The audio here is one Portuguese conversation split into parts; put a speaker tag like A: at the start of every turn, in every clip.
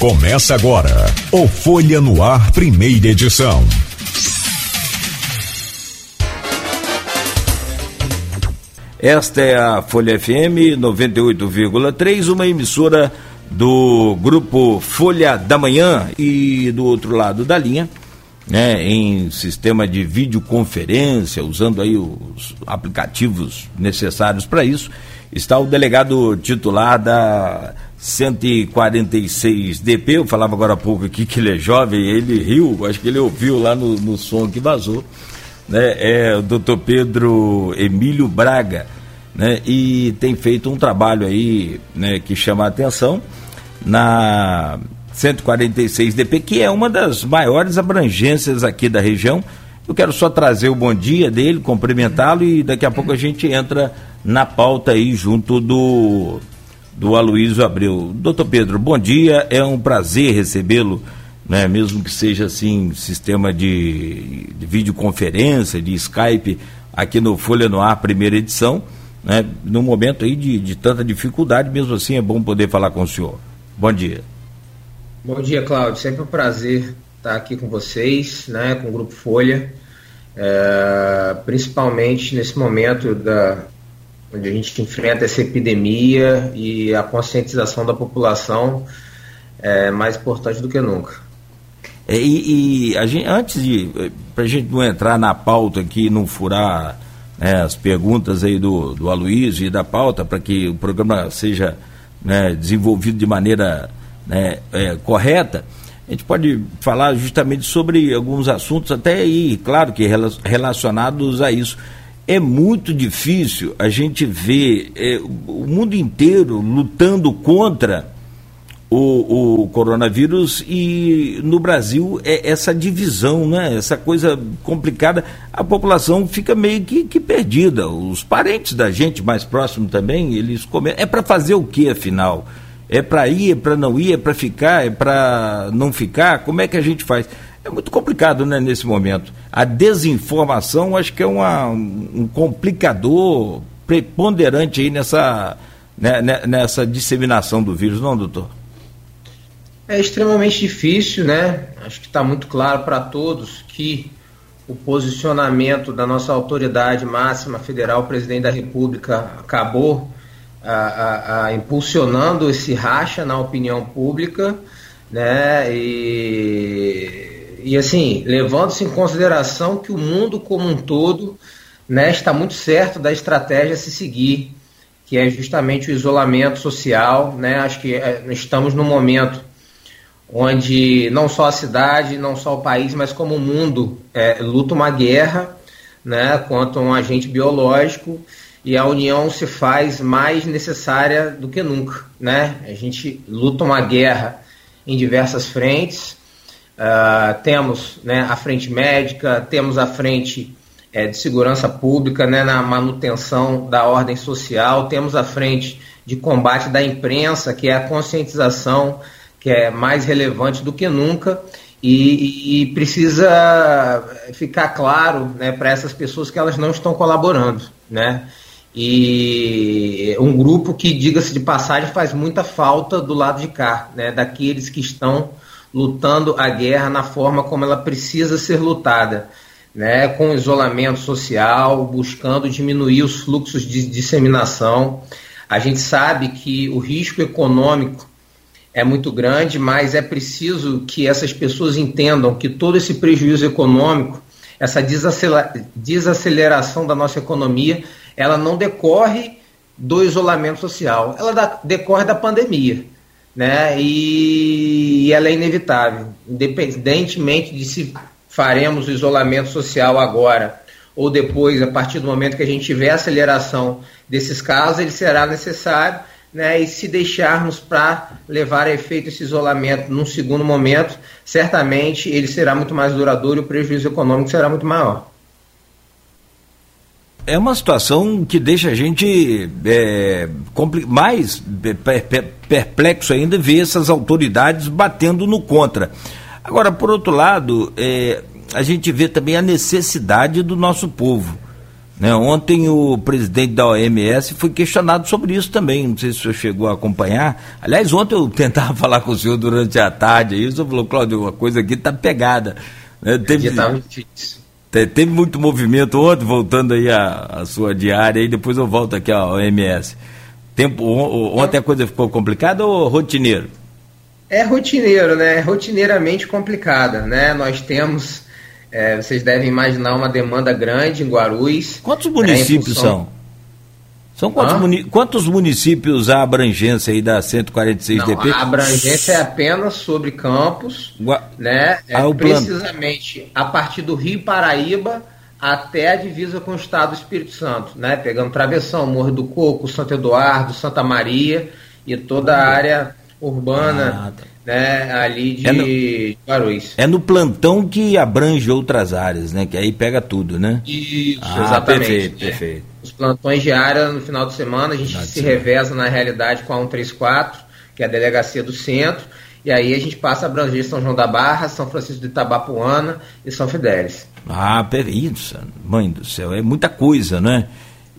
A: Começa agora o Folha no Ar, primeira edição.
B: Esta é a Folha FM 98,3, uma emissora do grupo Folha da Manhã e do outro lado da linha, né, em sistema de videoconferência, usando aí os aplicativos necessários para isso, está o delegado titular da 146 DP, eu falava agora há pouco aqui que ele é jovem, ele riu, acho que ele ouviu lá no, no som que vazou, né? É o doutor Pedro Emílio Braga, né? E tem feito um trabalho aí, né, que chama a atenção na 146 DP, que é uma das maiores abrangências aqui da região. Eu quero só trazer o bom dia dele, cumprimentá-lo e daqui a pouco a gente entra na pauta aí junto do do Aloysio Abreu. Doutor Pedro, bom dia, é um prazer recebê-lo, né, mesmo que seja assim, sistema de, de videoconferência, de Skype, aqui no Folha no Ar, primeira edição, né, num momento aí de, de tanta dificuldade, mesmo assim é bom poder falar com o senhor. Bom dia.
C: Bom dia, Cláudio. Sempre um prazer estar aqui com vocês, né, com o Grupo Folha, é, principalmente nesse momento da, onde a gente enfrenta essa epidemia e a conscientização da população é mais importante do que nunca.
B: É, e, e a gente, antes de, para a gente não entrar na pauta aqui, não furar né, as perguntas aí do, do Aloysio e da pauta, para que o programa seja né, desenvolvido de maneira né, é, correta, a gente pode falar justamente sobre alguns assuntos, até aí, claro que relacionados a isso é muito difícil a gente ver é, o mundo inteiro lutando contra o, o, coronavírus e no Brasil é essa divisão, né? essa coisa complicada, a população fica meio que, que perdida. Os parentes da gente mais próximo também, eles comem. É para fazer o que afinal? É para ir, é para não ir, é para ficar, é para não ficar? Como é que a gente faz? É muito complicado né, nesse momento. A desinformação acho que é uma, um complicador preponderante aí nessa, né, né, nessa disseminação do vírus, não, doutor?
C: É extremamente difícil, né? Acho que está muito claro para todos que o posicionamento da nossa autoridade máxima federal, o presidente da República, acabou a, a, a impulsionando esse racha na opinião pública, né? E e assim, levando-se em consideração que o mundo como um todo né, está muito certo da estratégia a se seguir, que é justamente o isolamento social. Né? Acho que é, estamos num momento onde não só a cidade, não só o país, mas como o mundo é, luta uma guerra né, contra um agente biológico e a união se faz mais necessária do que nunca. Né? A gente luta uma guerra em diversas frentes, Uh, temos né, a frente médica, temos a frente é, de segurança pública né, na manutenção da ordem social, temos a frente de combate da imprensa, que é a conscientização, que é mais relevante do que nunca, e, e precisa ficar claro né, para essas pessoas que elas não estão colaborando. Né? E um grupo que, diga-se de passagem, faz muita falta do lado de cá, né, daqueles que estão lutando a guerra na forma como ela precisa ser lutada, né, com isolamento social, buscando diminuir os fluxos de disseminação. A gente sabe que o risco econômico é muito grande, mas é preciso que essas pessoas entendam que todo esse prejuízo econômico, essa desaceleração da nossa economia, ela não decorre do isolamento social, ela decorre da pandemia né? E ela é inevitável, independentemente de se faremos o isolamento social agora ou depois, a partir do momento que a gente tiver aceleração desses casos, ele será necessário, né? E se deixarmos para levar a efeito esse isolamento num segundo momento, certamente ele será muito mais duradouro e o prejuízo econômico será muito maior
B: é uma situação que deixa a gente é, mais perplexo ainda ver essas autoridades batendo no contra. Agora, por outro lado, é, a gente vê também a necessidade do nosso povo. Né? Ontem o presidente da OMS foi questionado sobre isso também, não sei se o senhor chegou a acompanhar. Aliás, ontem eu tentava falar com o senhor durante a tarde, aí o senhor falou, Cláudio, uma coisa aqui está pegada. Né? Teve, teve muito movimento ontem, voltando aí a, a sua diária, e depois eu volto aqui à OMS. Tempo, ontem a coisa ficou complicada ou rotineiro?
C: É rotineiro, né? Rotineiramente complicada, né? Nós temos é, vocês devem imaginar uma demanda grande em Guarulhos.
B: Quantos né, municípios função... são? São quantos, muni... quantos, municípios a abrangência aí da 146 Não, DP?
C: A abrangência é apenas sobre Campos, Gua... né? É ah, precisamente plano. a partir do Rio Paraíba até a divisa com o estado do Espírito Santo, né? Pegando Travessão, Morro do Coco, Santo Eduardo, Santa Maria e toda a área urbana ah, tá né, ali de é no, Guarulhos.
B: É no plantão que abrange outras áreas, né? Que aí pega tudo, né?
C: Isso, ah, exatamente. Perfeito, perfeito. Os plantões de área no final de semana, a gente final se reveza na realidade com a 134, que é a delegacia do centro, e aí a gente passa a abranger São João da Barra, São Francisco de Itabapuana e São Fidélis.
B: Ah, isso, mãe do céu, é muita coisa, né?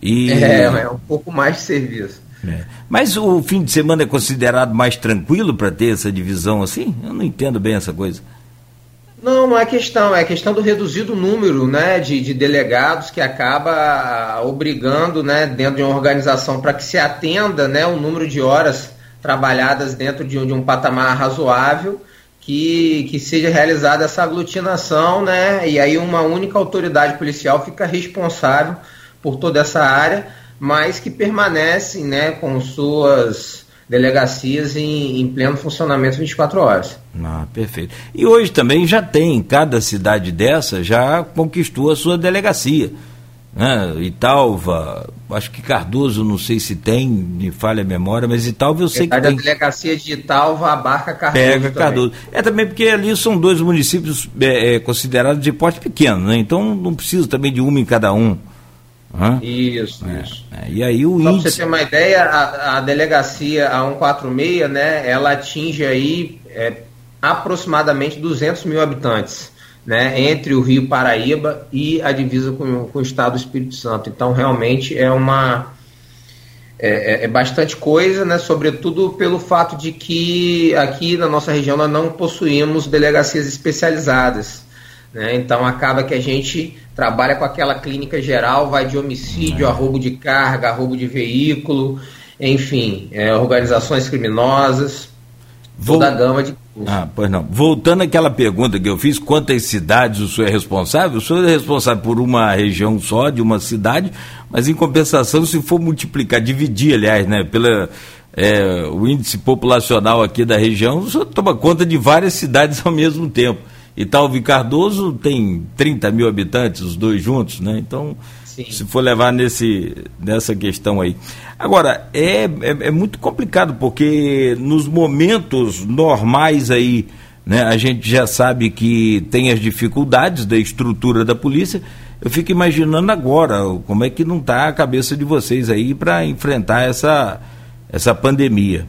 C: E... É, é um pouco mais de serviço.
B: É. Mas o fim de semana é considerado mais tranquilo para ter essa divisão assim? Eu não entendo bem essa coisa.
C: Não, não é questão, é questão do reduzido número né, de, de delegados que acaba obrigando né, dentro de uma organização para que se atenda né, o número de horas trabalhadas dentro de um, de um patamar razoável que, que seja realizada essa aglutinação, né? E aí uma única autoridade policial fica responsável por toda essa área mas que permanecem né, com suas delegacias em, em, pleno funcionamento 24 horas.
B: Ah, perfeito. E hoje também já tem, cada cidade dessa já conquistou a sua delegacia. Né? Italva, acho que Cardoso, não sei se tem, me falha a memória, mas Italva eu sei que tem.
C: A delegacia de Italva abarca Cardoso.
B: Pega também. Cardoso. É também porque ali são dois municípios é, é, considerados de porte pequeno, né? então não precisa também de uma em cada um.
C: Hã? Isso,
B: é,
C: isso.
B: É, e aí o
C: Só índice... você ter uma ideia, a, a delegacia a 146, né, ela atinge aí é, aproximadamente 200 mil habitantes, né, entre o Rio Paraíba e a divisa com, com o estado do Espírito Santo. Então, realmente é uma... É, é, é bastante coisa, né, sobretudo pelo fato de que aqui na nossa região nós não possuímos delegacias especializadas. Né? Então acaba que a gente trabalha com aquela clínica geral, vai de homicídio a roubo de carga, a roubo de veículo, enfim, é, organizações criminosas, Vou... toda a gama de
B: ah, pois não. Voltando àquela pergunta que eu fiz, quantas cidades o senhor é responsável? O senhor é responsável por uma região só, de uma cidade, mas em compensação, se for multiplicar, dividir, aliás, né, pela, é, o índice populacional aqui da região, o senhor toma conta de várias cidades ao mesmo tempo. Italvi Cardoso tem 30 mil habitantes, os dois juntos, né? Então, Sim. se for levar nesse, nessa questão aí. Agora, é, é, é, muito complicado, porque nos momentos normais aí, né, a gente já sabe que tem as dificuldades da estrutura da polícia. Eu fico imaginando agora como é que não está a cabeça de vocês aí para enfrentar essa, essa pandemia.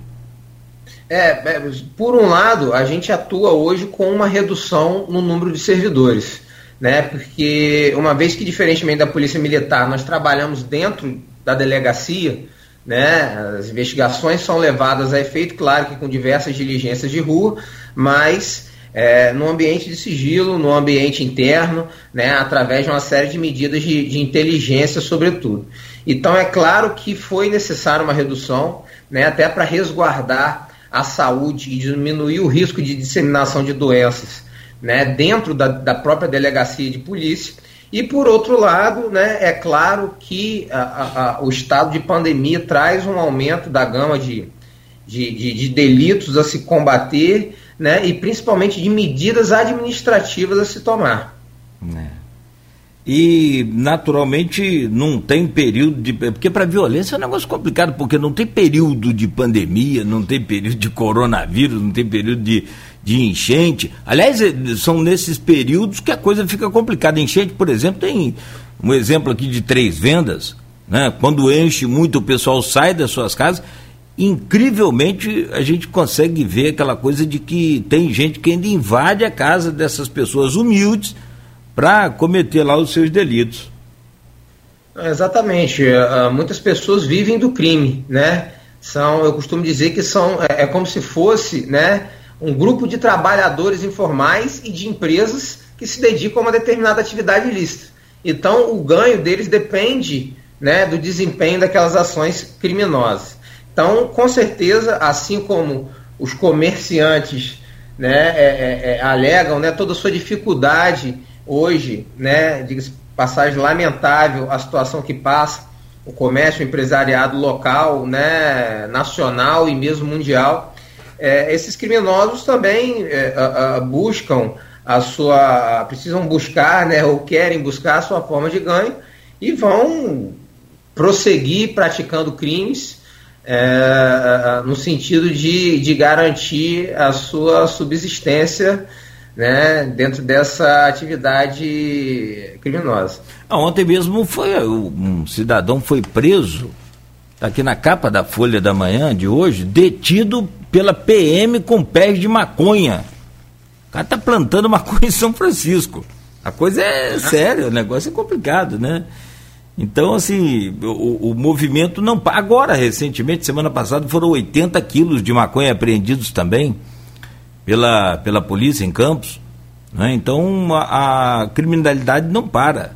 C: É, é, por um lado, a gente atua hoje com uma redução no número de servidores, né? Porque uma vez que, diferentemente da polícia militar, nós trabalhamos dentro da delegacia, né? As investigações são levadas a efeito, claro que com diversas diligências de rua, mas é, no ambiente de sigilo, no ambiente interno, né? Através de uma série de medidas de, de inteligência, sobretudo. Então, é claro que foi necessária uma redução, né? Até para resguardar a saúde e diminuir o risco de disseminação de doenças né, dentro da, da própria delegacia de polícia. E por outro lado, né, é claro que a, a, o estado de pandemia traz um aumento da gama de, de, de, de delitos a se combater né, e principalmente de medidas administrativas a se tomar.
B: É. E, naturalmente, não tem período de. Porque para violência é um negócio complicado, porque não tem período de pandemia, não tem período de coronavírus, não tem período de, de enchente. Aliás, é, são nesses períodos que a coisa fica complicada. Enchente, por exemplo, tem um exemplo aqui de três vendas. Né? Quando enche muito, o pessoal sai das suas casas. Incrivelmente, a gente consegue ver aquela coisa de que tem gente que ainda invade a casa dessas pessoas humildes para cometer lá os seus delitos.
C: Exatamente. Uh, muitas pessoas vivem do crime, né? São, eu costumo dizer que são, é, é como se fosse, né, um grupo de trabalhadores informais e de empresas que se dedicam a uma determinada atividade ilícita. Então, o ganho deles depende né, do desempenho daquelas ações criminosas. Então, com certeza, assim como os comerciantes né, é, é, é, alegam né, toda a sua dificuldade hoje, né, diga passagem lamentável a situação que passa o comércio, o empresariado local, né, nacional e mesmo mundial. É, esses criminosos também é, a, a, buscam a sua, precisam buscar, né, ou querem buscar a sua forma de ganho e vão prosseguir praticando crimes é, no sentido de, de garantir a sua subsistência né, dentro dessa atividade criminosa.
B: Ah, ontem mesmo foi um cidadão foi preso, está aqui na capa da Folha da Manhã de hoje, detido pela PM com pés de maconha. O cara está plantando maconha em São Francisco. A coisa é séria, o negócio é complicado, né? Então, assim, o, o movimento não. Agora, recentemente, semana passada, foram 80 quilos de maconha apreendidos também pela, pela polícia em Campos. Né? Então a, a, criminalidade não para.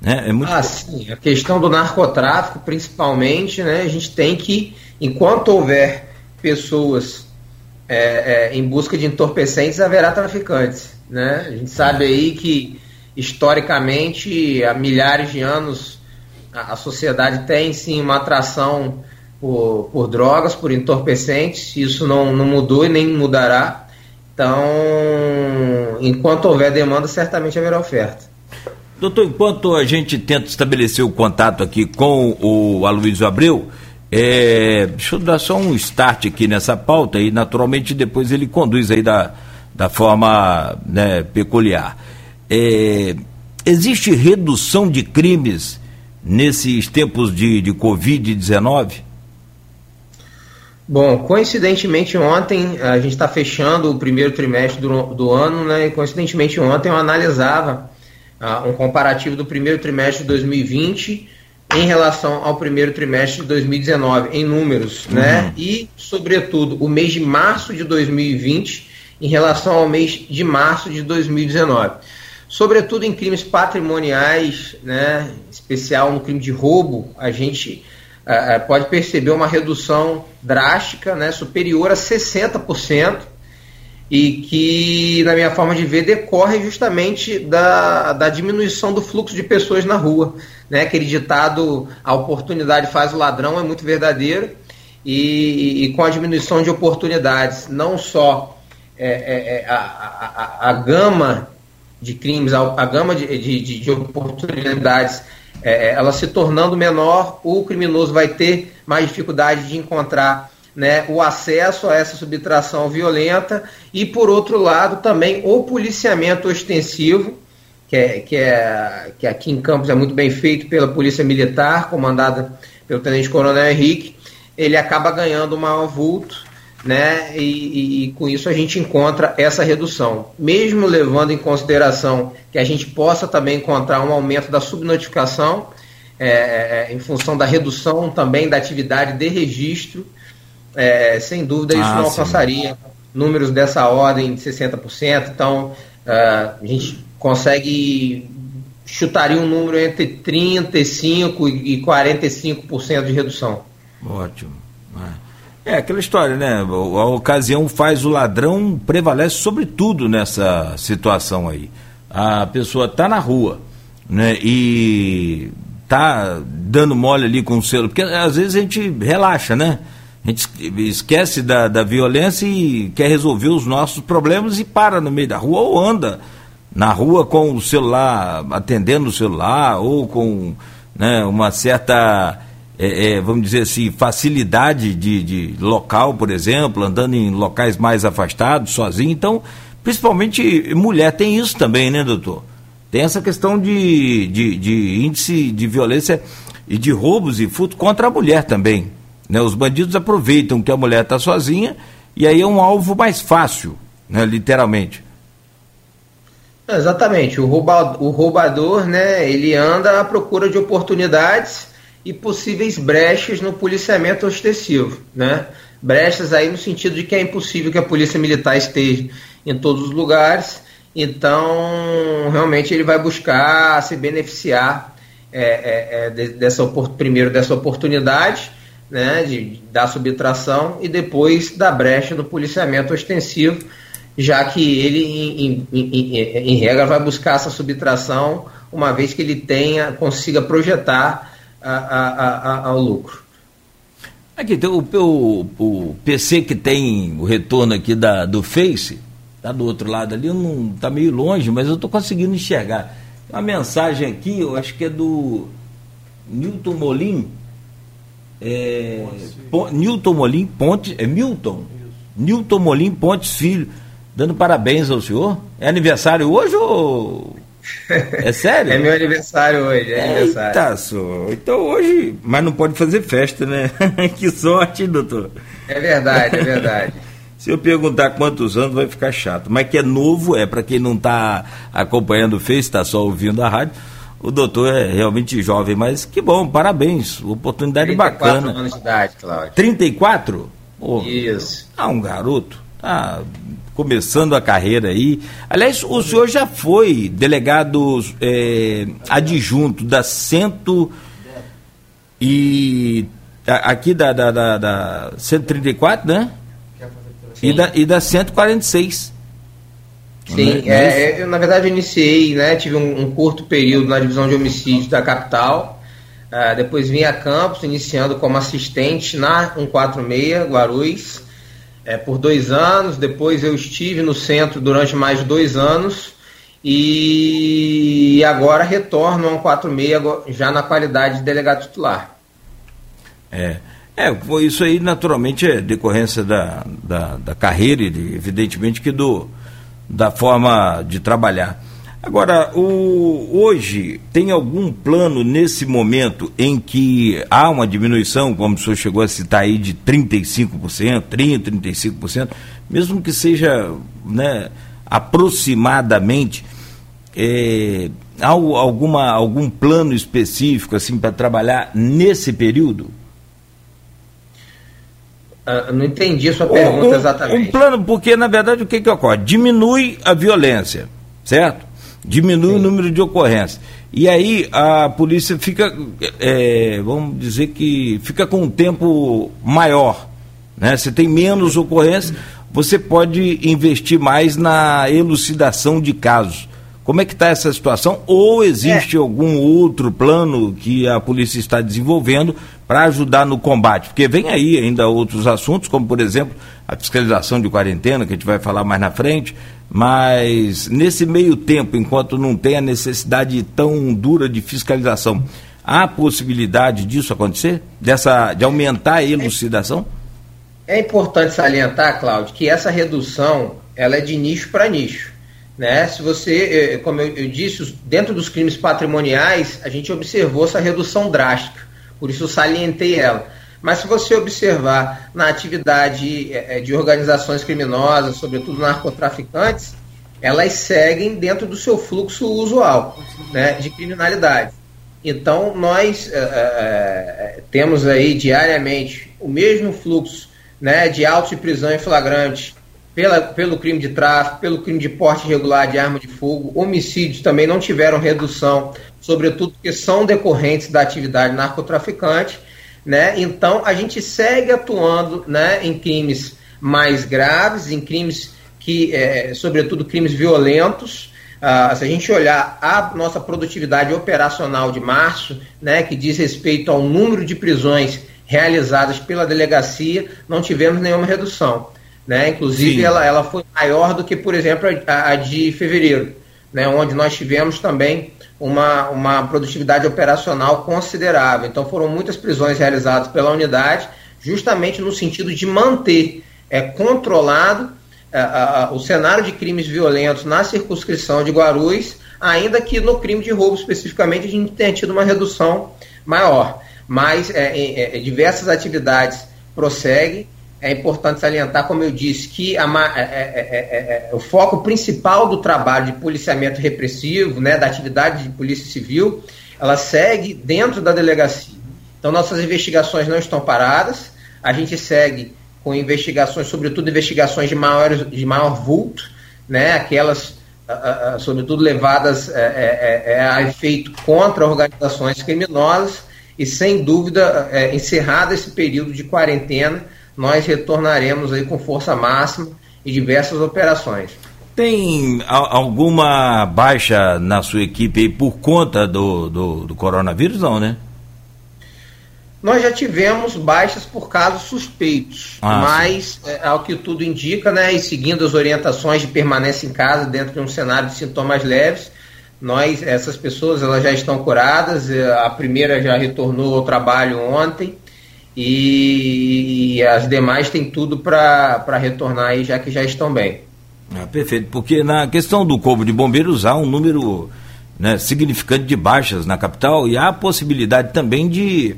B: Né?
C: É muito... Ah, sim. A questão do narcotráfico, principalmente, né? a gente tem que, enquanto houver pessoas é, é, em busca de entorpecentes, haverá traficantes. Né? A gente sabe aí que, historicamente, há milhares de anos, a, a sociedade tem sim uma atração por, por drogas, por entorpecentes, isso não, não mudou e nem mudará. Então, enquanto houver demanda, certamente haverá oferta.
B: Doutor, enquanto a gente tenta estabelecer o contato aqui com o Aloysio Abreu, é, deixa eu dar só um start aqui nessa pauta e naturalmente depois ele conduz aí da, da forma né, peculiar. É, existe redução de crimes nesses tempos de, de Covid-19?
C: Bom, coincidentemente ontem, a gente está fechando o primeiro trimestre do, do, ano, né? E coincidentemente ontem eu analisava uh, um comparativo do primeiro trimestre de 2020 em relação ao primeiro trimestre de 2019, em números, uhum. né? E, sobretudo, o mês de março de 2020 em relação ao mês de março de 2019. Sobretudo em crimes patrimoniais, né? Especial no crime de roubo, a gente é, é, pode perceber uma redução drástica, né, superior a 60%, e que, na minha forma de ver, decorre justamente da, da diminuição do fluxo de pessoas na rua. Né? Aquele ditado, a oportunidade faz o ladrão, é muito verdadeiro, e, e com a diminuição de oportunidades, não só é, é, é a, a, a, gama de crimes, a, a gama de, de, de oportunidades é, é, ela se tornando menor, o criminoso vai ter mais dificuldade de encontrar né, o acesso a essa subtração violenta. E, por outro lado, também o policiamento ostensivo, que, é, que, é, que aqui em Campos é muito bem feito pela Polícia Militar, comandada pelo Tenente Coronel Henrique, ele acaba ganhando um maior vulto né? E, e, e, com isso a gente encontra essa redução. Mesmo levando em consideração que a gente possa também encontrar um aumento da subnotificação, é, é, em função da redução também da atividade de registro, é, sem dúvida isso ah, não alcançaria números dessa ordem de 60%. Então uh, a gente consegue chutaria um número entre 35% e 45% de redução.
B: Ótimo. É. É aquela história, né? A ocasião faz o ladrão, prevalece sobre tudo nessa situação aí. A pessoa está na rua, né? E tá dando mole ali com o selo, porque às vezes a gente relaxa, né? A gente esquece da, da violência e quer resolver os nossos problemas e para no meio da rua ou anda na rua com o celular, atendendo o celular ou com né, uma certa é, é, vamos dizer assim, facilidade de, de local, por exemplo, andando em locais mais afastados, sozinho. Então, principalmente mulher tem isso também, né, doutor? Tem essa questão de, de, de índice de violência e de roubos e furto contra a mulher também. Né? Os bandidos aproveitam que a mulher está sozinha e aí é um alvo mais fácil, né, literalmente.
C: Exatamente, o, rouba, o roubador, né, ele anda à procura de oportunidades e possíveis brechas no policiamento ostensivo, né? Brechas aí no sentido de que é impossível que a polícia militar esteja em todos os lugares, então realmente ele vai buscar se beneficiar é, é, é, dessa primeiro dessa oportunidade, né, de, da subtração e depois da brecha no policiamento ostensivo já que ele, em, em, em, em, regra, vai buscar essa subtração uma vez que ele tenha, consiga projetar a, a, a, ao lucro.
B: Aqui tem o, o, o, PC que tem o retorno aqui da, do Face, tá do outro lado ali, não tá meio longe, mas eu estou conseguindo enxergar. Uma mensagem aqui, eu acho que é do Newton Molim. É, Newton Molim Pontes, é Milton? Newton Molim Pontes Filho dando parabéns ao senhor. É aniversário hoje ou. É sério?
C: é meu aniversário hoje, é aniversário.
B: Eita, só. Então hoje. Mas não pode fazer festa, né? que sorte, doutor.
C: É verdade, é verdade.
B: Se eu perguntar quantos anos, vai ficar chato. Mas que é novo, é para quem não está acompanhando o Face, está só ouvindo a rádio. O doutor é realmente jovem, mas que bom, parabéns. Oportunidade 34 bacana. 34
C: anos de idade, Cláudio.
B: 34?
C: Oh, Isso.
B: Ah, um garoto. Ah, começando a carreira aí. Aliás, o senhor já foi delegado é, adjunto da cento e aqui da, da, da, da 134, né? E da, e da 146.
C: Sim, é, é, eu na verdade iniciei, né? Tive um, um, curto período na divisão de homicídios da capital. Uh, depois vim a Campos, iniciando como assistente na 146, Guarulhos é, por dois anos. Depois eu estive no centro durante mais dois anos e agora retorno ao 146 já na qualidade de delegado titular.
B: É. É, isso aí naturalmente é decorrência da, da, da carreira evidentemente que do, da forma de trabalhar. Agora, o, hoje, tem algum plano nesse momento em que há uma diminuição, como o senhor chegou a citar aí, de 35%, 30%, 35%, mesmo que seja né, aproximadamente, é, há alguma, algum plano específico assim para trabalhar nesse período?
C: Uh, não entendi a sua pergunta um, exatamente.
B: Um plano, porque na verdade o que, que ocorre? Diminui a violência, certo? Diminui Sim. o número de ocorrências. E aí a polícia fica, é, vamos dizer que fica com um tempo maior. Né? Você tem menos ocorrências, você pode investir mais na elucidação de casos. Como é que está essa situação? Ou existe é. algum outro plano que a polícia está desenvolvendo para ajudar no combate? Porque vem aí ainda outros assuntos, como por exemplo a fiscalização de quarentena, que a gente vai falar mais na frente, mas nesse meio tempo, enquanto não tem a necessidade tão dura de fiscalização, há possibilidade disso acontecer? Dessa, de aumentar a elucidação?
C: É importante salientar, Cláudio, que essa redução ela é de nicho para nicho. Né? Se você, eh, como eu disse, dentro dos crimes patrimoniais, a gente observou essa redução drástica, por isso eu salientei ela. Mas se você observar na atividade eh, eh, de organizações criminosas, sobretudo narcotraficantes, elas seguem dentro do seu fluxo usual né, de criminalidade. Então, nós é, temos aí diariamente o mesmo fluxo né, de autos de prisão em flagrante pela, pelo crime de tráfico, pelo crime de porte irregular de arma de fogo. Homicídios também não tiveram redução, sobretudo porque são decorrentes da atividade narcotraficante. Né? Então, a gente segue atuando né, em crimes mais graves, em crimes que, é, sobretudo, crimes violentos. Ah, se a gente olhar a nossa produtividade operacional de março, né, que diz respeito ao número de prisões realizadas pela delegacia, não tivemos nenhuma redução. Né? Inclusive, ela, ela foi maior do que, por exemplo, a, a de fevereiro, né? onde nós tivemos também uma, uma produtividade operacional considerável. Então, foram muitas prisões realizadas pela unidade, justamente no sentido de manter é, controlado é, a, o cenário de crimes violentos na circunscrição de Guarulhos, ainda que no crime de roubo especificamente a gente tenha tido uma redução maior. Mas é, é, é diversas atividades prosseguem é importante salientar, como eu disse, que a, é, é, é, o foco principal do trabalho de policiamento repressivo, né, da atividade de polícia civil, ela segue dentro da delegacia. Então, nossas investigações não estão paradas, a gente segue com investigações, sobretudo investigações de, maior, de maior vulto, né, aquelas, sobretudo, levadas a efeito contra organizações criminosas, e, sem dúvida, encerrado esse período de quarentena, nós retornaremos aí com força máxima e diversas operações.
B: Tem alguma baixa na sua equipe por conta do, do, do coronavírus, não, né?
C: Nós já tivemos baixas por casos suspeitos, ah, mas, é, ao que tudo indica, né, e seguindo as orientações de permanência em casa dentro de um cenário de sintomas leves, nós, essas pessoas, elas já estão curadas. É, a primeira já retornou ao trabalho ontem e as demais têm tudo para retornar aí, já que já estão bem.
B: Ah, perfeito, porque na questão do Corpo de Bombeiros há um número né, significante de baixas na capital e há a possibilidade também de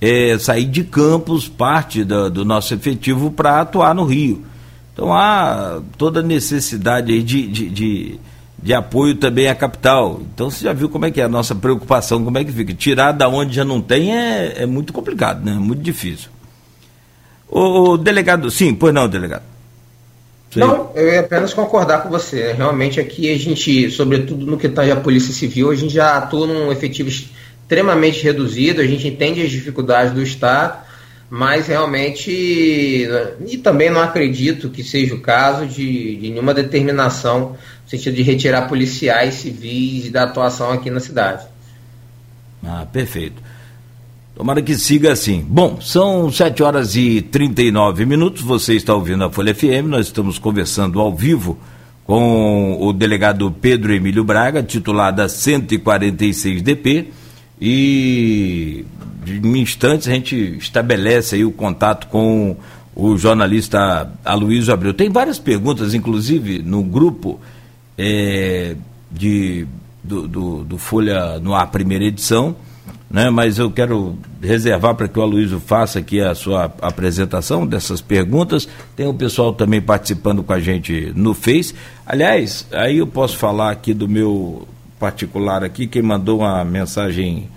B: é, sair de campos parte do nosso efetivo para atuar no Rio. Então há toda a necessidade de, de, de de apoio também à capital. Então você já viu como é que é a nossa preocupação, como é que fica. Tirar da onde já não tem é, é muito complicado, né? Muito difícil. O, delegado, sim, pois não, delegado.
C: Sim. Não, eu ia apenas concordar com você. Realmente aqui a gente, sobretudo no que está a Polícia Civil, a gente já atua num efetivo extremamente reduzido, a gente entende as dificuldades do Estado, mas realmente, e também não acredito que seja o caso de, de nenhuma determinação sentido de retirar policiais civis da atuação aqui na cidade.
B: Ah, perfeito. Tomara que siga assim. Bom, são 7 horas e 39 minutos. Você está ouvindo a Folha FM. Nós estamos conversando ao vivo com o delegado Pedro Emílio Braga, titular da 146 DP. E em instantes a gente estabelece aí o contato com o jornalista Aloysio Abreu. Tem várias perguntas, inclusive, no grupo é, de, do, do, do, Folha no ar, primeira edição, né? mas eu quero reservar para que o Aloysio faça aqui a sua apresentação dessas perguntas. Tem o pessoal também participando com a gente no Face. Aliás, aí eu posso falar aqui do meu particular aqui, quem mandou uma mensagem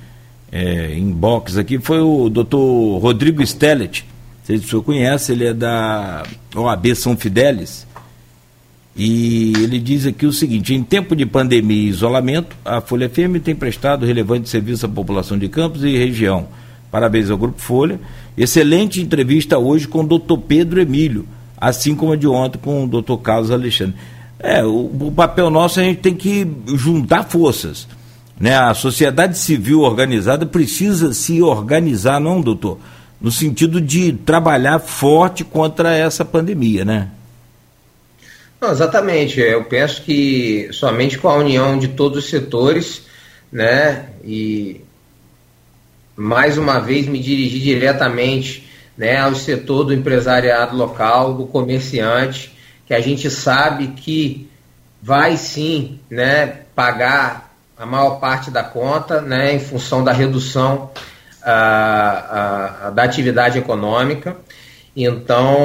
B: é, inbox aqui foi o doutor Rodrigo Stellet. Se o senhor conhece, ele é da OAB São Fidélis. E ele diz aqui o seguinte: em tempo de pandemia e isolamento, a Folha FM tem prestado relevante serviço à população de Campos e região. Parabéns ao Grupo Folha. Excelente entrevista hoje com o doutor Pedro Emílio, assim como a de ontem com o doutor Carlos Alexandre. É, o, o papel nosso a gente tem que juntar forças. Né? A sociedade civil organizada precisa se organizar, não, doutor? No sentido de trabalhar forte contra essa pandemia, né?
C: Não, exatamente. Eu penso que somente com a união de todos os setores, né, e mais uma vez me dirigir diretamente né, ao setor do empresariado local, do comerciante, que a gente sabe que vai sim né, pagar a maior parte da conta né, em função da redução uh, uh, da atividade econômica. Então,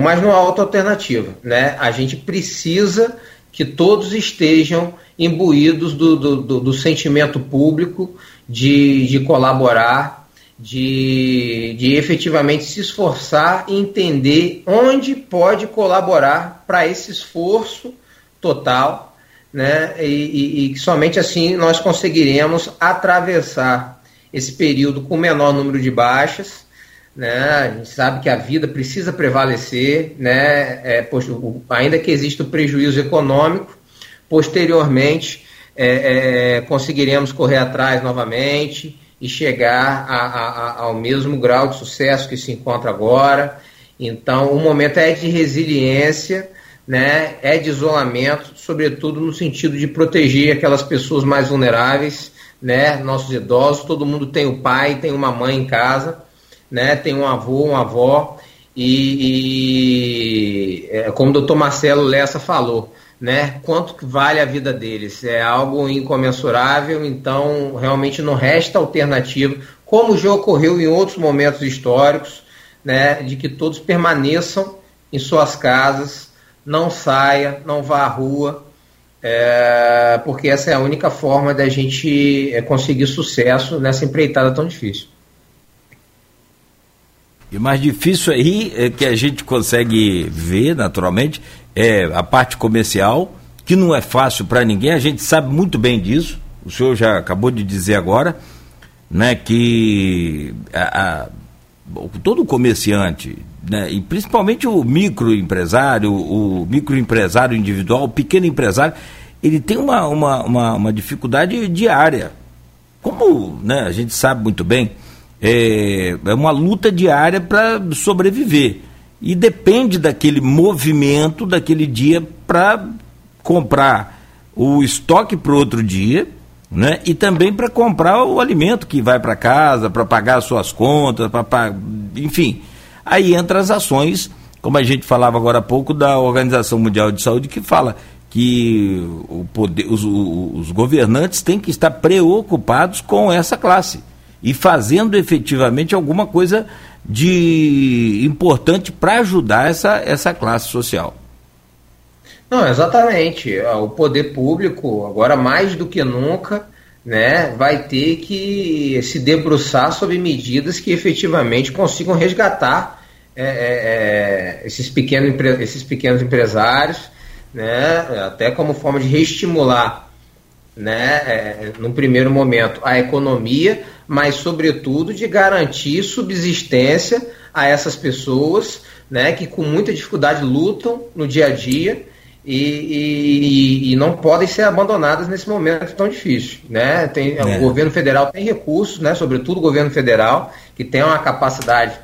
C: mas não há outra alternativa, né? A gente precisa que todos estejam imbuídos do, do, do, do sentimento público de, de colaborar, de, de efetivamente se esforçar e entender onde pode colaborar para esse esforço total, né? E, e, e somente assim nós conseguiremos atravessar esse período com o menor número de baixas né? A gente sabe que a vida precisa prevalecer, né? É, ainda que exista o prejuízo econômico, posteriormente é, é, conseguiremos correr atrás novamente e chegar a, a, ao mesmo grau de sucesso que se encontra agora. Então, o momento é de resiliência, né? É de isolamento, sobretudo no sentido de proteger aquelas pessoas mais vulneráveis, né? Nossos idosos, todo mundo tem o pai, tem uma mãe em casa né? Tem um avô, uma avó, e, e é, como o doutor Marcelo Lessa falou, né? Quanto que vale a vida deles? É algo incomensurável, então realmente não resta alternativa, como já ocorreu em outros momentos históricos, né, de que todos permaneçam em suas casas, não saia, não vá à rua, é, porque essa é a única forma da gente é, conseguir sucesso nessa empreitada tão difícil.
B: E mais difícil aí é que a gente consegue ver, naturalmente, é a parte comercial, que não é fácil para ninguém, a gente sabe muito bem disso. O senhor já acabou de dizer agora, né, que a, a, todo comerciante, né, e principalmente o microempresário, o microempresário individual, o pequeno empresário, ele tem uma, uma, uma, uma dificuldade diária. Como né, a gente sabe muito bem, é, é uma luta diária para sobreviver. E depende daquele movimento, daquele dia, para comprar o estoque para outro dia, né? E também para comprar o alimento que vai para casa, para pagar as suas contas, para enfim. Aí entra as ações, como a gente falava agora há pouco da Organização Mundial de Saúde que fala que poder, os, os governantes têm que estar preocupados com essa classe e fazendo efetivamente alguma coisa de importante para ajudar essa, essa classe social.
C: Não, exatamente. O poder público, agora mais do que nunca, né, vai ter que se debruçar sobre medidas que efetivamente consigam resgatar é, é, é esses, pequenos, esses pequenos empresários, né, até como forma de reestimular, né, é, num primeiro momento, a economia, mas, sobretudo, de garantir subsistência a essas pessoas né, que com muita dificuldade lutam no dia a dia e, e, e, não podem ser abandonadas nesse momento tão difícil. Né? Tem, é. O governo federal tem recursos, né, sobretudo o governo federal, que tem uma capacidade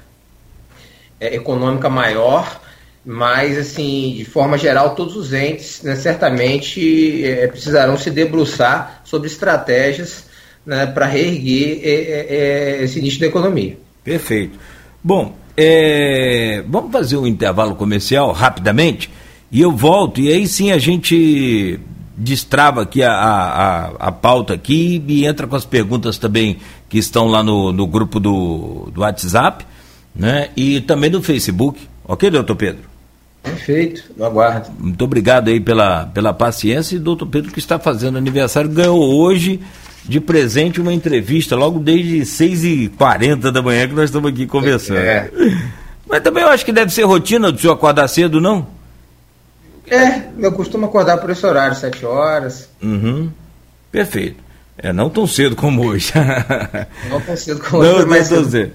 C: é, econômica maior, mas, assim, de forma geral, todos os entes né, certamente é, precisarão se debruçar sobre estratégias né, para reerguer é, é, é, esse nicho da economia.
B: Perfeito. Bom, é, vamos fazer um intervalo comercial rapidamente e eu volto e aí sim a gente destrava aqui a, a, a, pauta aqui e entra com as perguntas também que estão lá no, no grupo do, do WhatsApp né, e também no Facebook. Ok, doutor Pedro?
C: Perfeito, eu aguardo.
B: Muito obrigado aí pela, pela paciência e doutor Pedro que está fazendo aniversário ganhou hoje de presente uma entrevista logo desde 6h40 da manhã que nós estamos aqui conversando. É. Mas também eu acho que deve ser rotina do senhor acordar cedo, não?
C: É, eu costumo acordar por esse horário, 7 horas.
B: Uhum. Perfeito. É, não tão cedo como hoje.
C: não tão cedo como não, hoje, mas
B: tão cedo.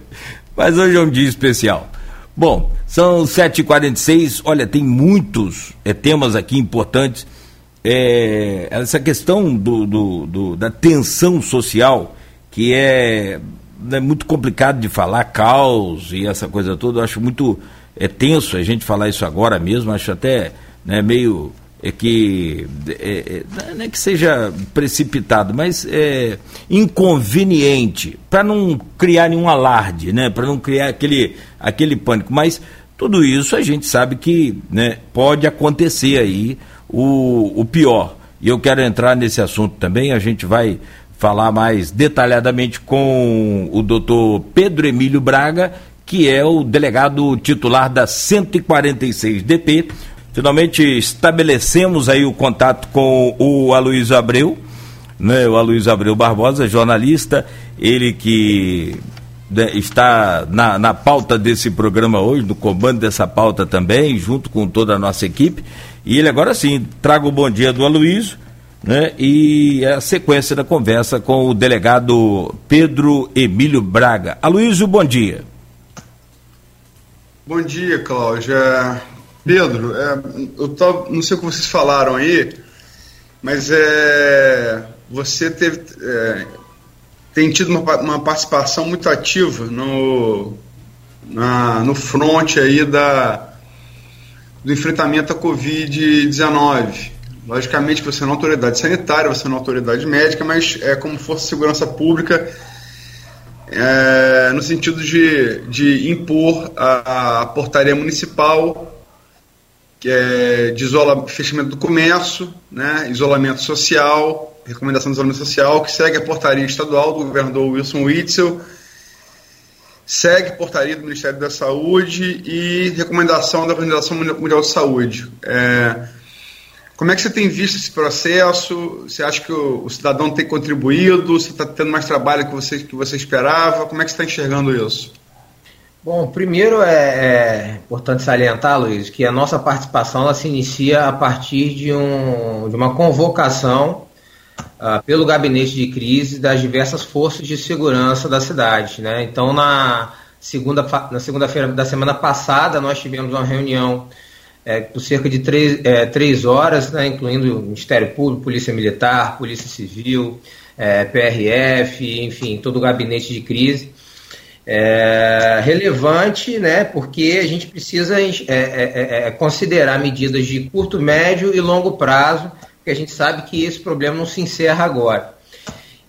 B: Mas hoje é um dia especial. Bom, são 7h46, olha, tem muitos é, temas aqui importantes é, essa questão do, do, do, da tensão social, que é, é, muito complicado de falar, caos e essa coisa toda, eu acho muito é, tenso a gente falar isso agora mesmo, acho até né, meio é que é, é, não é que seja precipitado, mas é inconveniente para não criar nenhum alarde, né? Para não criar aquele aquele pânico. Mas tudo isso a gente sabe que né, pode acontecer aí o, o pior. E eu quero entrar nesse assunto também, a gente vai falar mais detalhadamente com o doutor Pedro Emílio Braga, que é o delegado titular da 146 DP. Finalmente estabelecemos aí o contato com o Aloysio Abreu, né, o Aloysio Abreu Barbosa, jornalista, ele que né, está na, na pauta desse programa hoje, no comando dessa pauta também, junto com toda a nossa equipe. E ele agora sim traga o bom dia do Aloysio, né? E a sequência da conversa com o delegado Pedro Emílio Braga. Aloysio, bom dia.
D: Bom dia, Cláudia. Pedro, é, eu tô, não sei o que vocês falaram aí, mas é, você teve, é, tem tido uma, uma, participação muito ativa no, na, no front aí da, do enfrentamento à Covid-19. Logicamente você é uma autoridade sanitária, você é uma autoridade médica, mas é como força de segurança pública é, no sentido de, de impor a, a portaria municipal que é de isola, fechamento do comércio, né, isolamento social, recomendação de isolamento social, que segue a portaria estadual do governador Wilson Witzel, segue portaria do Ministério da Saúde e recomendação da Organização Mundial de Saúde. É, como é que você tem visto esse processo? Você acha que o, o cidadão tem contribuído? Você está tendo mais trabalho que você, que você esperava? Como é que você está enxergando isso?
C: Bom, primeiro é, é, importante salientar, Luiz, que a nossa participação ela se inicia a partir de, um, de uma convocação uh, pelo gabinete de crise das diversas forças de segurança da cidade. Né? Então, na segunda na segunda-feira da semana passada, nós tivemos uma reunião é, por cerca de três, é, três horas, né, incluindo o Ministério Público, Polícia Militar, Polícia Civil, é, PRF, enfim, todo o gabinete de crise. É, relevante, né, porque a gente precisa é, é, é, considerar medidas de curto, médio e longo prazo porque a gente sabe que esse problema não se encerra agora.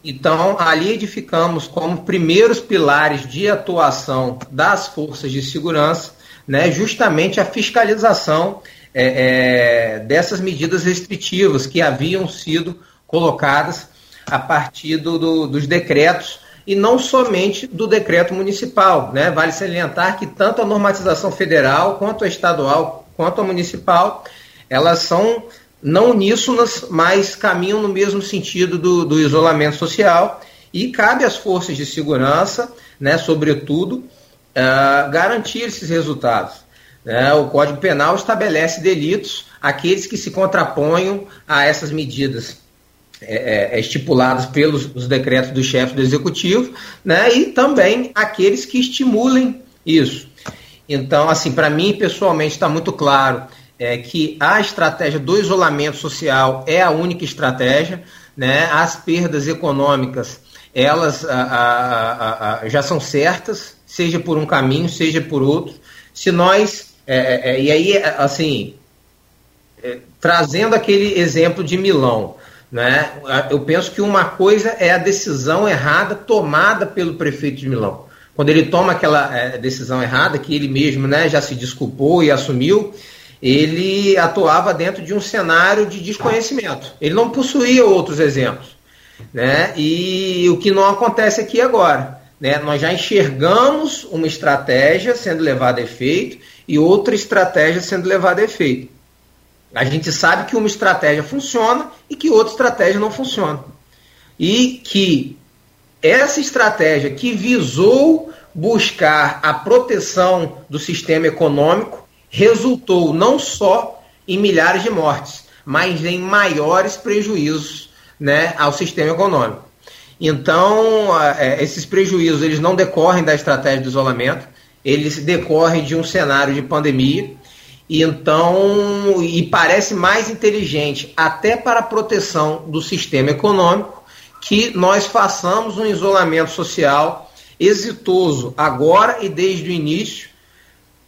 C: Então, ali edificamos como primeiros pilares de atuação das forças de segurança, né, justamente a fiscalização é, é, dessas medidas restritivas que haviam sido colocadas a partir do, do, dos decretos e não somente do decreto municipal. Né? Vale salientar que tanto a normatização federal, quanto a estadual, quanto a municipal, elas são não uníssonas, mas caminham no mesmo sentido do, do isolamento social e cabe às forças de segurança, né, sobretudo, uh, garantir esses resultados. Né? O Código Penal estabelece delitos aqueles que se contraponham a essas medidas é, é, estipuladas pelos os decretos do chefe do executivo, né, e também aqueles que estimulem isso. Então, assim, para mim pessoalmente está muito claro é, que a estratégia do isolamento social é a única estratégia, né? As perdas econômicas elas a, a, a, já são certas, seja por um caminho, seja por outro. Se nós é, é, é e aí assim é, trazendo aquele exemplo de Milão, né? Eu penso que uma coisa é a decisão errada tomada pelo prefeito de Milão. Quando ele toma aquela é, decisão errada, que ele mesmo né, já se desculpou e assumiu, ele atuava dentro de um cenário de desconhecimento. Ele não possuía outros exemplos. Né? E o que não acontece aqui agora. Né? Nós já enxergamos uma estratégia sendo levada a efeito e outra estratégia sendo levada a efeito. A gente sabe que uma estratégia funciona e que outra estratégia não funciona. E que essa estratégia que visou buscar a proteção do sistema econômico resultou não só em milhares de mortes, mas em maiores prejuízos né, ao sistema econômico. Então, é, esses prejuízos eles não decorrem da estratégia do isolamento, eles decorrem de um cenário de pandemia. E então, e parece mais inteligente, até para a proteção do sistema econômico, que nós façamos um isolamento social exitoso agora e desde o início,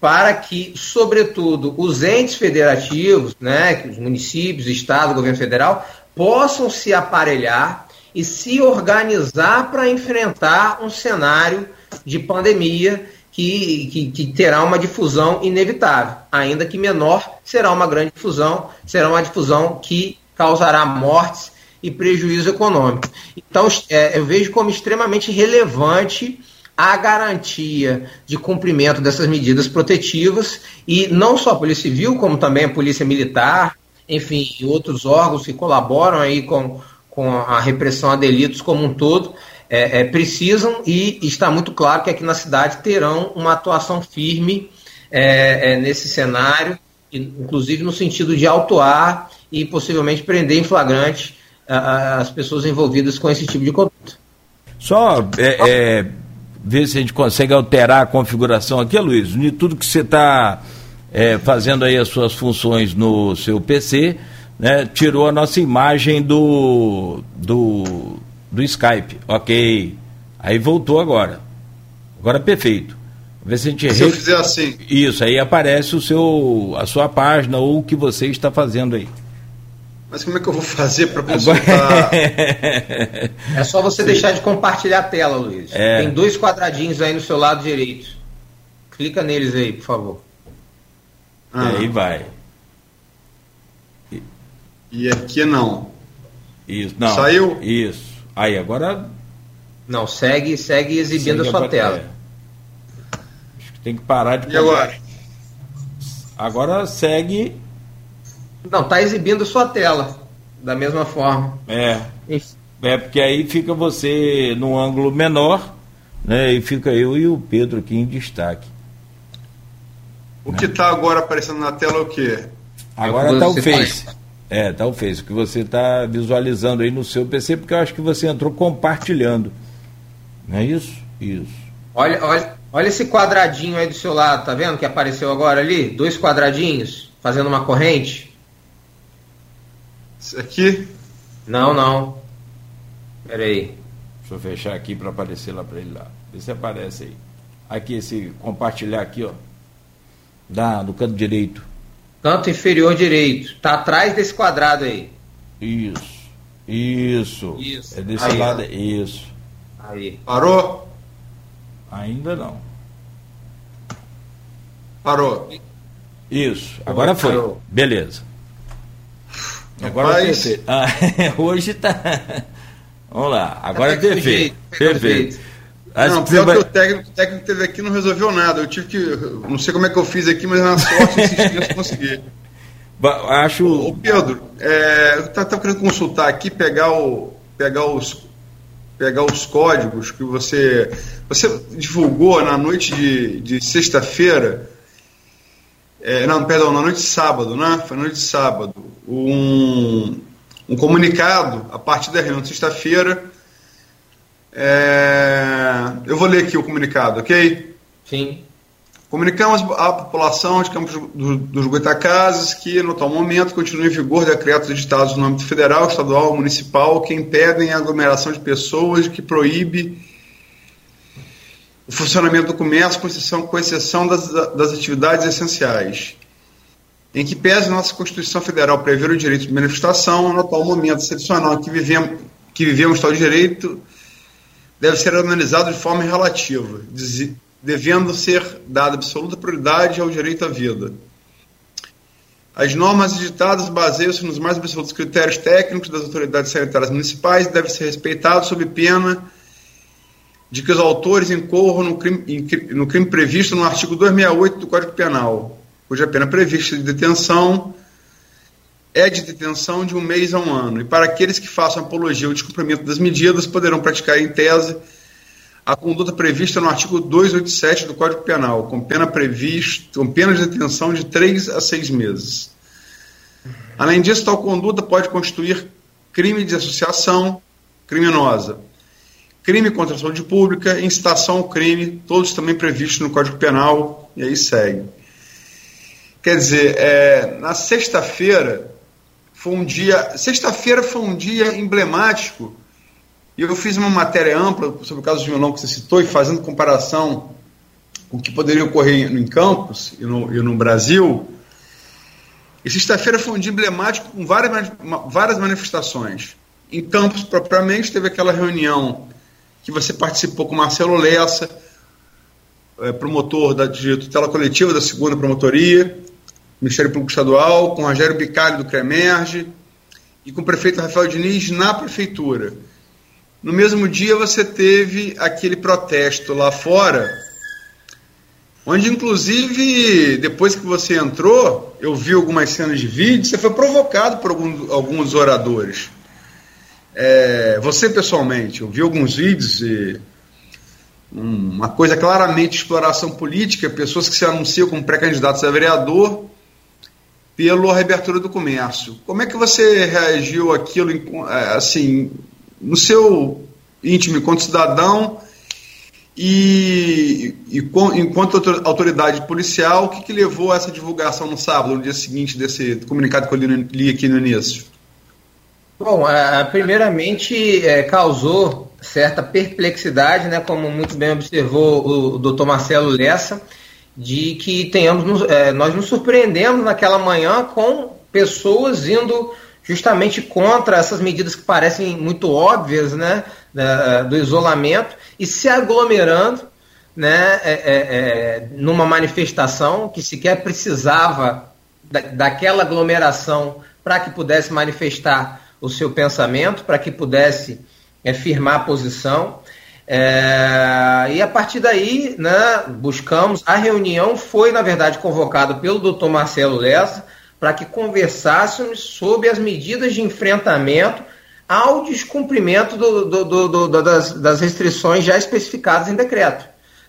C: para que, sobretudo, os entes federativos, né, os municípios, Estado, governo federal, possam se aparelhar e se organizar para enfrentar um cenário de pandemia que, que, que, terá uma difusão inevitável, ainda que menor, será uma grande difusão, será uma difusão que causará mortes e prejuízo econômico. Então, é, eu vejo como extremamente relevante a garantia de cumprimento dessas medidas protetivas e não só a Polícia Civil, como também a Polícia Militar, enfim, outros órgãos que colaboram aí com, com a repressão a delitos como um todo, é, é, precisam e está muito claro que aqui na cidade terão uma atuação firme é, é nesse cenário, inclusive no sentido de autuar e possivelmente prender em flagrante as pessoas envolvidas com esse tipo de conduta.
B: Só é, é ver se a gente consegue alterar a configuração aqui, Luiz, de tudo que você está é, fazendo aí as suas funções no seu PC, né, tirou a nossa imagem do, do, do Skype. Ok. Aí voltou agora. Agora é perfeito. Ver se a gente
D: se re... eu fizer assim.
B: Isso, aí aparece o seu, a sua página ou o que você está fazendo aí.
D: Mas como é que eu vou fazer para consultar?
C: é só você Sim. deixar de compartilhar a tela, Luiz. É. Tem dois quadradinhos aí no seu lado direito. Clica neles aí, por favor.
B: Ah. E aí vai.
D: E, e aqui não.
B: Isso, não. Tem que parar de.
D: E agora?
B: Agora segue.
C: Não, tá exibindo sua tela da mesma forma.
B: É. É porque aí fica você num ângulo menor, né? E fica eu e o Pedro aqui em destaque.
D: O que está agora aparecendo na tela é o quê?
B: Agora está o Face. É, tá o Face, o que você está visualizando aí no seu PC, porque eu acho que você entrou compartilhando. Não é isso? Isso.
C: Olha, olha, olha esse quadradinho aí do seu lado, tá vendo que apareceu agora ali? Dois quadradinhos, fazendo uma corrente.
D: Isso aqui?
C: Não, não. Pera aí.
B: Deixa eu fechar aqui para aparecer lá para ele lá. Vê se aparece aí. Aqui, esse compartilhar aqui, ó. Da, do canto direito.
C: Canto inferior direito. Tá atrás desse quadrado aí.
B: Isso. Isso.
C: Isso.
B: É desse
C: Aí,
B: lado.
C: ó.
B: Isso.
C: Aí.
D: Parou?
B: Ainda não.
D: Parou.
B: Isso. Agora foi.
C: Parou.
B: Beleza. Agora
D: Rapaz.
B: perfeito. Ah, hoje tá. Vamos lá. Agora é
C: Tá
B: perfeito.
D: não, pior
B: vai-
D: que o técnico, o técnico teve aqui não resolveu nada. Eu tive que. Não sei como é que eu fiz aqui, mas na sorte insistindo eu consegui.
B: Acho.
D: Ô Pedro, é, eu estava querendo consultar aqui, pegar, o, pegar, os, pegar os códigos que você. Você divulgou na noite de, de sexta-feira. É, não, perdão, na noite de sábado, né? Foi na noite de sábado. Um, um comunicado a partir da reunião de sexta-feira. É, eu vou ler aqui o comunicado, ok?
C: Sim.
D: Comunicamos à população de Campos do- dos Goitacazes que, no atual momento, continua em vigor decretos editados no âmbito federal, estadual, municipal que impedem a aglomeração de pessoas, que proíbe o funcionamento do comércio, com exceção, com exceção das, das atividades essenciais. Em que pese nossa Constituição Federal prever o direito de manifestação, no atual momento excepcional que vivemos, que vivemos tal direito, deve ser analisado de forma relativa, devendo ser dada absoluta prioridade ao direito à vida. As normas editadas baseiam-se nos mais absolutos critérios técnicos das autoridades sanitárias municipais e devem ser respeitados sob pena de que os autores incorram no crime, no crime previsto no artigo 268 do Código Penal, cuja pena prevista de detenção é de detenção de um mês a um ano. E para aqueles que façam apologia ao descumprimento das medidas, poderão praticar em tese a conduta prevista no artigo 287 do Código Penal, com pena prevista, com pena de detenção de 3 a 6 meses. Além disso, tal conduta pode constituir crime de associação criminosa, crime contra a saúde pública, incitação ao crime, todos também previstos no Código Penal, e aí segue. Quer dizer, é, na sexta-feira foi um dia. Sexta-feira foi um dia emblemático. E eu fiz uma matéria ampla sobre o caso de violão que você citou e fazendo comparação com o que poderia ocorrer em Campos e no, e no Brasil. E sexta-feira foi um dia emblemático com várias, várias manifestações. Em Campos, propriamente, teve aquela reunião que você participou com Marcelo Lessa, é, promotor da, de tutela coletiva da segunda promotoria, Ministério Público Estadual, com Rogério Bicalho do CREMERGE e com o prefeito Rafael Diniz na prefeitura. No mesmo dia você teve aquele protesto lá fora, onde inclusive depois que você entrou, eu vi algumas cenas de vídeo, você foi provocado por algum, alguns oradores. É, você pessoalmente, eu vi alguns vídeos e um, uma coisa claramente exploração política, pessoas que se anunciam como pré-candidatos a vereador pela reabertura do comércio. Como é que você reagiu àquilo, eh, assim, no seu íntimo enquanto cidadão e, e enquanto autor- autoridade policial, o que, que levou a essa divulgação no sábado, no dia seguinte desse comunicado que eu li aqui no início?
C: Bom, ah, primeiramente eh, causou certa perplexidade, né, como muito bem observou o, doutor Marcelo Lessa, de que tenhamos eh, nós nos surpreendemos naquela manhã com pessoas indo justamente contra essas medidas que parecem muito óbvias, né, da- do isolamento e se aglomerando, né, eh, eh, eh, numa manifestação que sequer precisava da, daquela aglomeração para que pudesse manifestar o seu pensamento, para que pudesse é, firmar a posição. É, e a partir daí, né, buscamos. A reunião foi, na verdade, convocada pelo doutor Marcelo Lessa para que conversássemos sobre as medidas de enfrentamento ao descumprimento do, do, do, das, das, restrições já especificadas em decreto.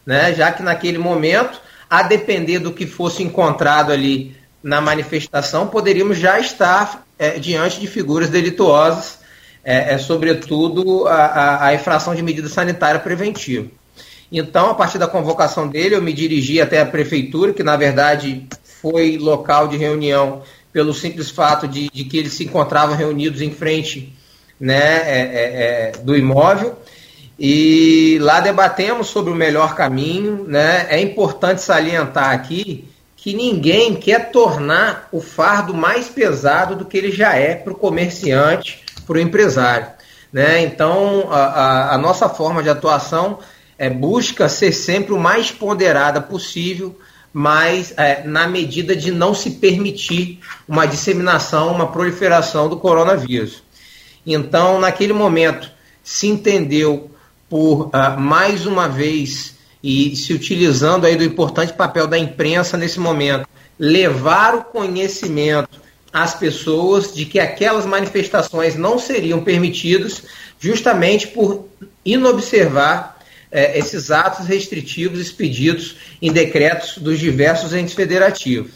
C: Né? Já que naquele momento, a depender do que fosse encontrado ali na manifestação, poderíamos já estar é, diante de figuras delituosas é, é sobretudo a, a, a, infração de medida sanitária preventiva. Então, a partir da convocação dele, eu me dirigi até a prefeitura, que na verdade foi local de reunião pelo simples fato de, de que eles se encontravam reunidos em frente né, é, é, é do imóvel. E lá debatemos sobre o melhor caminho. Né? É importante salientar aqui que ninguém quer tornar o fardo mais pesado do que ele já é para o comerciante para o empresário. Né? Então, a, a, a, nossa forma de atuação é, busca ser sempre o mais ponderada possível, mas é, na medida de não se permitir uma disseminação, uma proliferação do coronavírus. Então, naquele momento, se entendeu por uh, mais uma vez e se utilizando aí do importante papel da imprensa nesse momento, levar o conhecimento as pessoas de que aquelas manifestações não seriam permitidas, justamente por inobservar é, esses atos restritivos expedidos em decretos dos diversos entes federativos.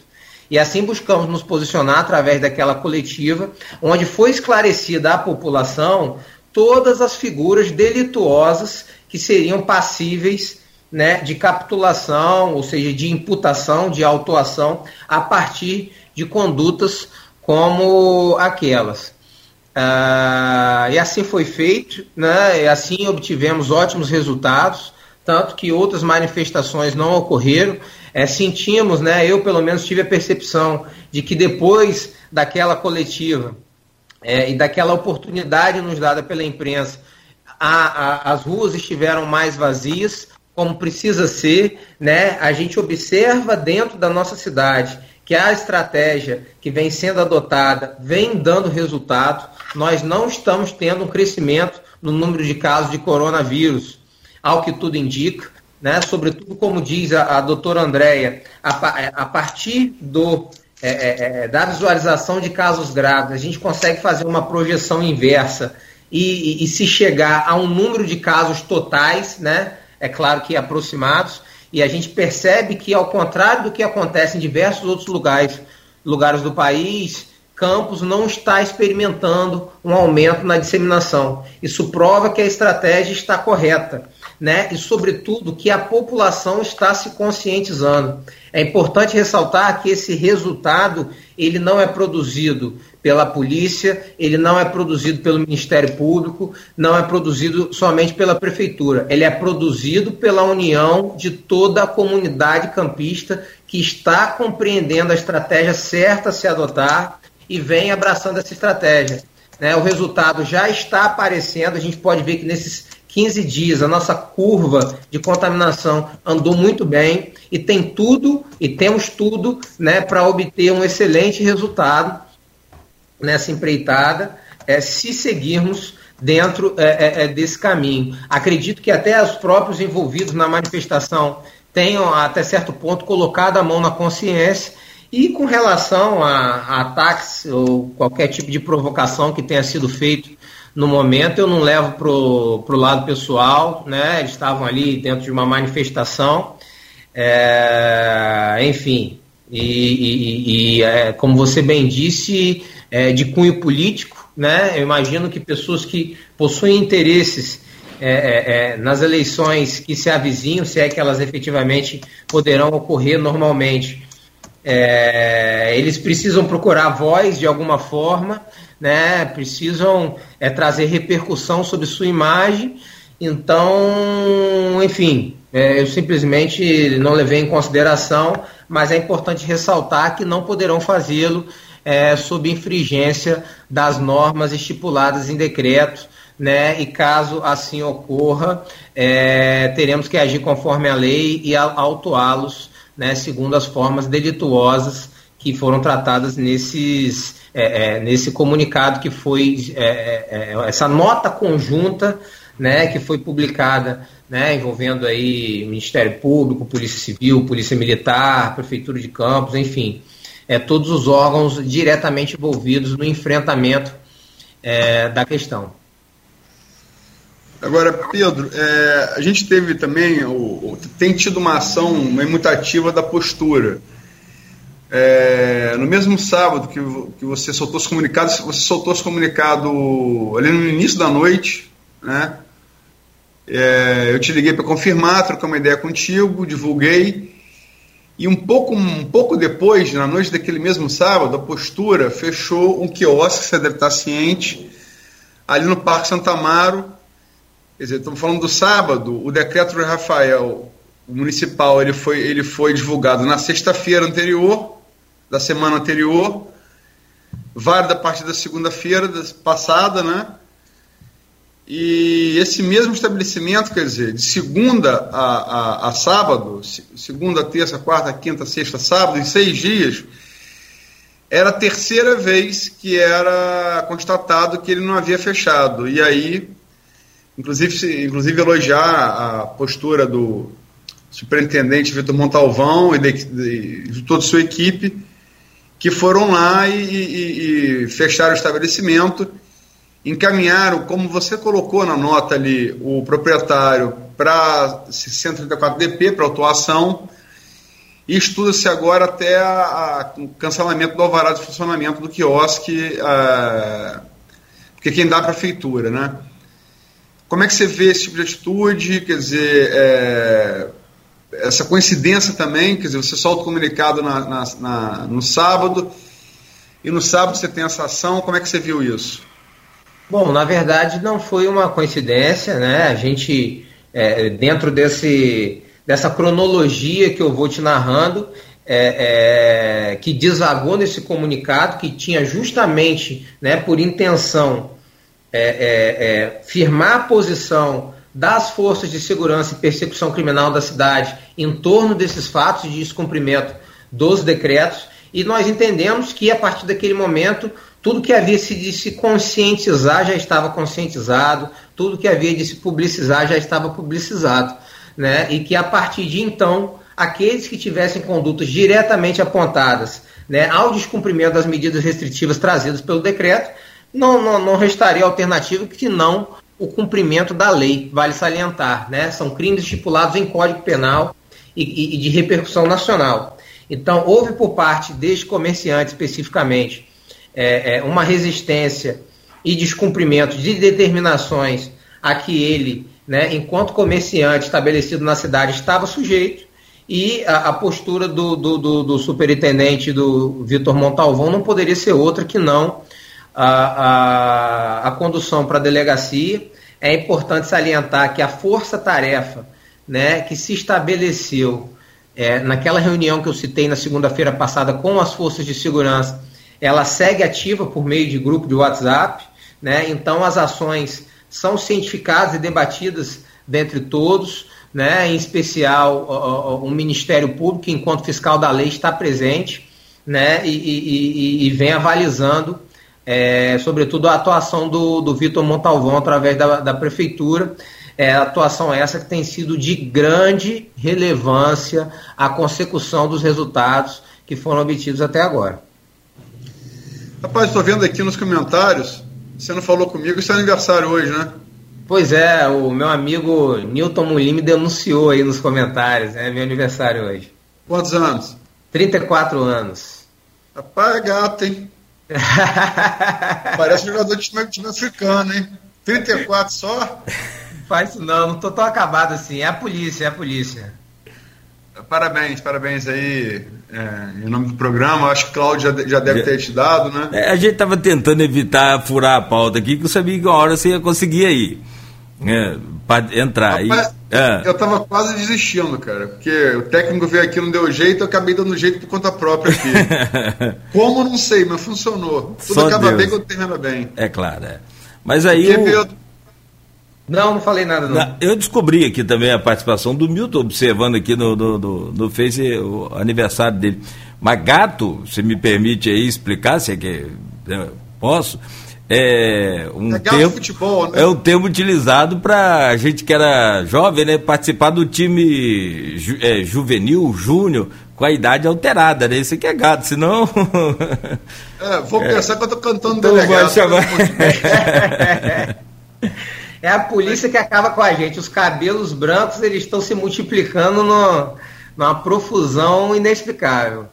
C: E assim buscamos nos posicionar através daquela coletiva, onde foi esclarecida à população todas as figuras delituosas que seriam passíveis né, de capitulação, ou seja, de imputação, de autuação, a partir de condutas como aquelas. Ah, e assim foi feito, né? e assim obtivemos ótimos resultados, tanto que outras manifestações não ocorreram. É, sentimos, né? eu pelo menos tive a percepção de que depois daquela coletiva é, e daquela oportunidade nos dada pela imprensa, a, a, as ruas estiveram mais vazias, como precisa ser, né? A gente observa dentro da nossa cidade que a estratégia que vem sendo adotada vem dando resultado. Nós não estamos tendo um crescimento no número de casos de coronavírus, ao que tudo indica. Né? Sobretudo, como diz a, a doutora Andréia, a, a, partir do, é, é, é, da visualização de casos graves, a gente consegue fazer uma projeção inversa e, e, e se chegar a um número de casos totais, né? É claro que aproximados, e a gente percebe que, ao contrário do que acontece em diversos outros lugares, lugares do país, Campos não está experimentando um aumento na disseminação. Isso prova que a estratégia está correta, né? E sobretudo que a população está se conscientizando. É importante ressaltar que esse resultado ele não é produzido pela polícia, ele não é produzido pelo Ministério Público, não é produzido somente pela prefeitura, ele é produzido pela união de toda a comunidade campista que está compreendendo a estratégia certa a se adotar e vem abraçando essa estratégia. Né? O resultado já está aparecendo, a gente pode ver que nesses 15 dias a nossa curva de contaminação andou muito bem e tem tudo e temos tudo né, para obter um excelente resultado nessa empreitada é, se seguirmos dentro é, é, é, desse caminho. Acredito que até os próprios envolvidos na manifestação tenham, até certo ponto, colocado a mão na consciência. E com relação a, a ataques ou qualquer tipo de provocação que tenha sido feito no momento, eu não levo para o lado pessoal, né? Eles estavam ali dentro de uma manifestação. É, enfim, e, e, e é, como você bem disse, é, de cunho político, né? Eu imagino que pessoas que possuem interesses é, é, é, nas eleições que se avizinham, se é que elas efetivamente poderão ocorrer normalmente, é, eles precisam procurar voz de alguma forma, né? Precisam é, trazer repercussão sobre sua imagem. Então, enfim, eu simplesmente não levei em consideração, mas é importante ressaltar que não poderão fazê-lo é, sob infringência das normas estipuladas em decreto, né? E caso assim ocorra, é, teremos que agir conforme a lei e autuá-los, né? Segundo as formas delituosas que foram tratadas nesses, é, é nesse comunicado que foi é, é, essa nota conjunta, né? Que foi publicada né, envolvendo aí Ministério Público, Polícia Civil, Polícia Militar, Prefeitura de Campos, enfim, é, todos os órgãos diretamente envolvidos no enfrentamento é, da questão.
D: Agora, Pedro, é, a gente teve também, tem tido uma ação uma imutativa da postura. É, no mesmo sábado que, que você soltou os comunicados, você soltou os comunicados ali no início da noite, né? É, eu te liguei para confirmar, trocar uma ideia contigo, divulguei. E um pouco, um pouco depois, na noite daquele mesmo sábado, a postura fechou um quiosque, você deve estar ciente, ali no Parque Santa Amaro. Quer dizer, estamos falando do sábado, o decreto do Rafael municipal ele foi, ele foi divulgado na sexta-feira anterior, da semana anterior, válido a partir da segunda-feira passada, né? E esse mesmo estabelecimento, quer dizer, de segunda a, a, a sábado, segunda, terça, quarta, quinta, sexta, sábado, em seis dias, era a terceira vez que era constatado que ele não havia fechado. E aí, inclusive, inclusive elogiar a postura do superintendente Vitor Montalvão e de, de, de toda a sua equipe, que foram lá e, e, e fecharam o estabelecimento encaminharam, como você colocou na nota ali, o proprietário para 134DP, para autuação, e estuda-se agora até o cancelamento do alvará de funcionamento do quiosque, a, porque quem dá é a prefeitura, né? Como é que você vê esse tipo de atitude? Quer dizer, é, essa coincidência também, quer dizer, você solta o comunicado na, na, na, no sábado, e no sábado você tem essa ação, como é que você viu isso?
C: Bom, na verdade não foi uma coincidência, né? A gente, é, dentro desse, dessa cronologia que eu vou te narrando, é, é, que desagou nesse comunicado, que tinha justamente né, por intenção é, é, é, firmar a posição das forças de segurança e persecução criminal da cidade em torno desses fatos de descumprimento dos decretos, e nós entendemos que a partir daquele momento tudo que havia de se conscientizar já estava conscientizado, tudo que havia de se publicizar já estava publicizado. Né? E que a partir de então, aqueles que tivessem condutas diretamente apontadas né, ao descumprimento das medidas restritivas trazidas pelo decreto, não, não, não restaria alternativa que não o cumprimento da lei, vale salientar. Né? São crimes estipulados em Código Penal e, e, e de repercussão nacional. Então, houve por parte deste comerciante especificamente é, é, uma resistência e descumprimento de determinações a que ele, né, enquanto comerciante estabelecido na cidade, estava sujeito, e a, a postura do, do, do, do, superintendente do Vitor Montalvão não poderia ser outra que não a, a, a condução para a delegacia. É importante salientar que a força-tarefa né, que se estabeleceu é, naquela reunião que eu citei na segunda-feira passada com as forças de segurança ela segue ativa por meio de grupo de WhatsApp, né? Então as ações são cientificadas e debatidas dentre todos, né? Em especial o, o, o Ministério Público, enquanto fiscal da lei, está presente, né? E, e, e vem avalizando, é, sobretudo a atuação do, do Vitor Montalvão através da, da prefeitura. É, atuação essa que tem sido de grande relevância à consecução dos resultados que foram obtidos até agora.
D: Rapaz, estou vendo aqui nos comentários, você não falou comigo, isso é aniversário hoje, né?
C: Pois é, o meu amigo Newton Mulim me denunciou aí nos comentários, é meu aniversário hoje.
D: Quantos anos?
C: 34 anos.
D: Rapaz, é gato, hein? Parece jogador de time, time africano, hein? 34 só?
C: Faz isso não, não tô tão acabado assim. É a polícia, é a polícia.
D: Parabéns, parabéns aí é, em nome do programa. Acho que o Cláudio já, já deve ter te dado, né?
B: É, a gente estava tentando evitar furar a pauta aqui, que eu sabia que uma hora você ia conseguir aí. É, para entrar.
D: Rapaz,
B: e,
D: é. Eu estava quase desistindo, cara, porque o técnico veio aqui não deu jeito, eu acabei dando jeito por conta própria aqui. Como não sei, mas funcionou. Tudo Só acaba Deus. bem quando termina bem.
B: É claro, é. Mas aí. Porque, o...
C: Não, não falei nada não.
B: Eu descobri aqui também a participação do Milton, observando aqui no, no, no, no Face o aniversário dele. Mas gato, se me permite aí explicar, se é que posso, é um
D: É
B: termo,
D: futebol, né?
B: é um termo utilizado para a gente que era jovem, né, participar do time ju, é, juvenil, júnior, com a idade alterada, né? Isso aqui é gado, senão.
D: É, vou pensar que eu tô cantando
B: Então vai
D: delegado.
B: chamar-
C: É a polícia que acaba com a gente. Os cabelos brancos eles estão se multiplicando no, numa profusão inexplicável.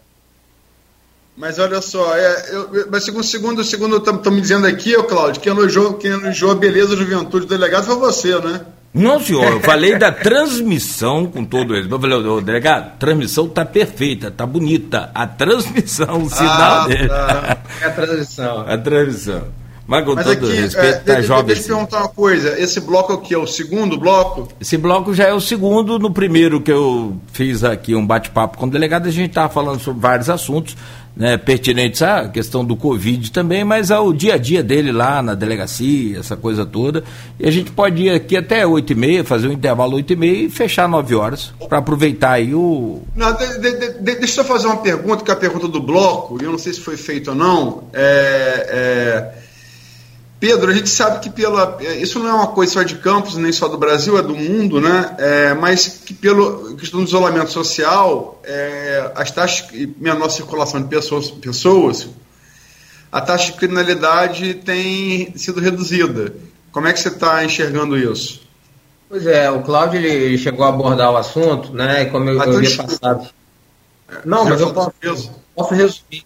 D: Mas olha só, é, eu, eu- mas segundo segundo segundo estão me dizendo aqui, ô Cláudio, que elogiou, quem elogiou a beleza da juventude do delegado foi você, né?
B: Não, senhor, eu falei da transmissão com todo ele. Eu falei, ô, delegado, a transmissão tá perfeita, tá bonita. A transmissão, o sinal
D: Ah,
B: dele.
D: tá.
C: É a transição.
B: A transmissão. Mas com
D: Mas
B: todo
D: aqui,
B: respeito,
D: é,
B: tá
D: de-
B: jovem.
D: deixa eu
B: assim.
D: perguntar uma coisa. Esse bloco é o que? É o segundo bloco?
B: Esse bloco já é o segundo. No primeiro que eu fiz aqui um bate-papo com o delegado, a gente estava falando sobre vários assuntos né, pertinentes à questão do Covid também, mas ao dia a dia dele lá na delegacia, essa coisa toda. E a gente pode ir aqui até 8h30, fazer um intervalo 8h30 e fechar 9 horas, para aproveitar aí o.
D: Não, de- de- de- deixa eu fazer uma pergunta, que é a pergunta do bloco, e eu não sei se foi feito ou não. É, é, Pedro, a gente sabe que pela. é, Isso não é uma coisa só de Campos, nem só do Brasil, é do mundo, né? É, mas que pelo questão do isolamento social, é, as taxas e menor circulação de pessoas, pessoas, a taxa de criminalidade tem sido reduzida. Como é que você está enxergando isso?
C: Pois é, o Cláudio ele, chegou a abordar o assunto, né? E como eu,
D: Ah,
C: eu
D: então
C: havia
D: desculpa.
C: passado. Não, mas eu posso, posso resumir.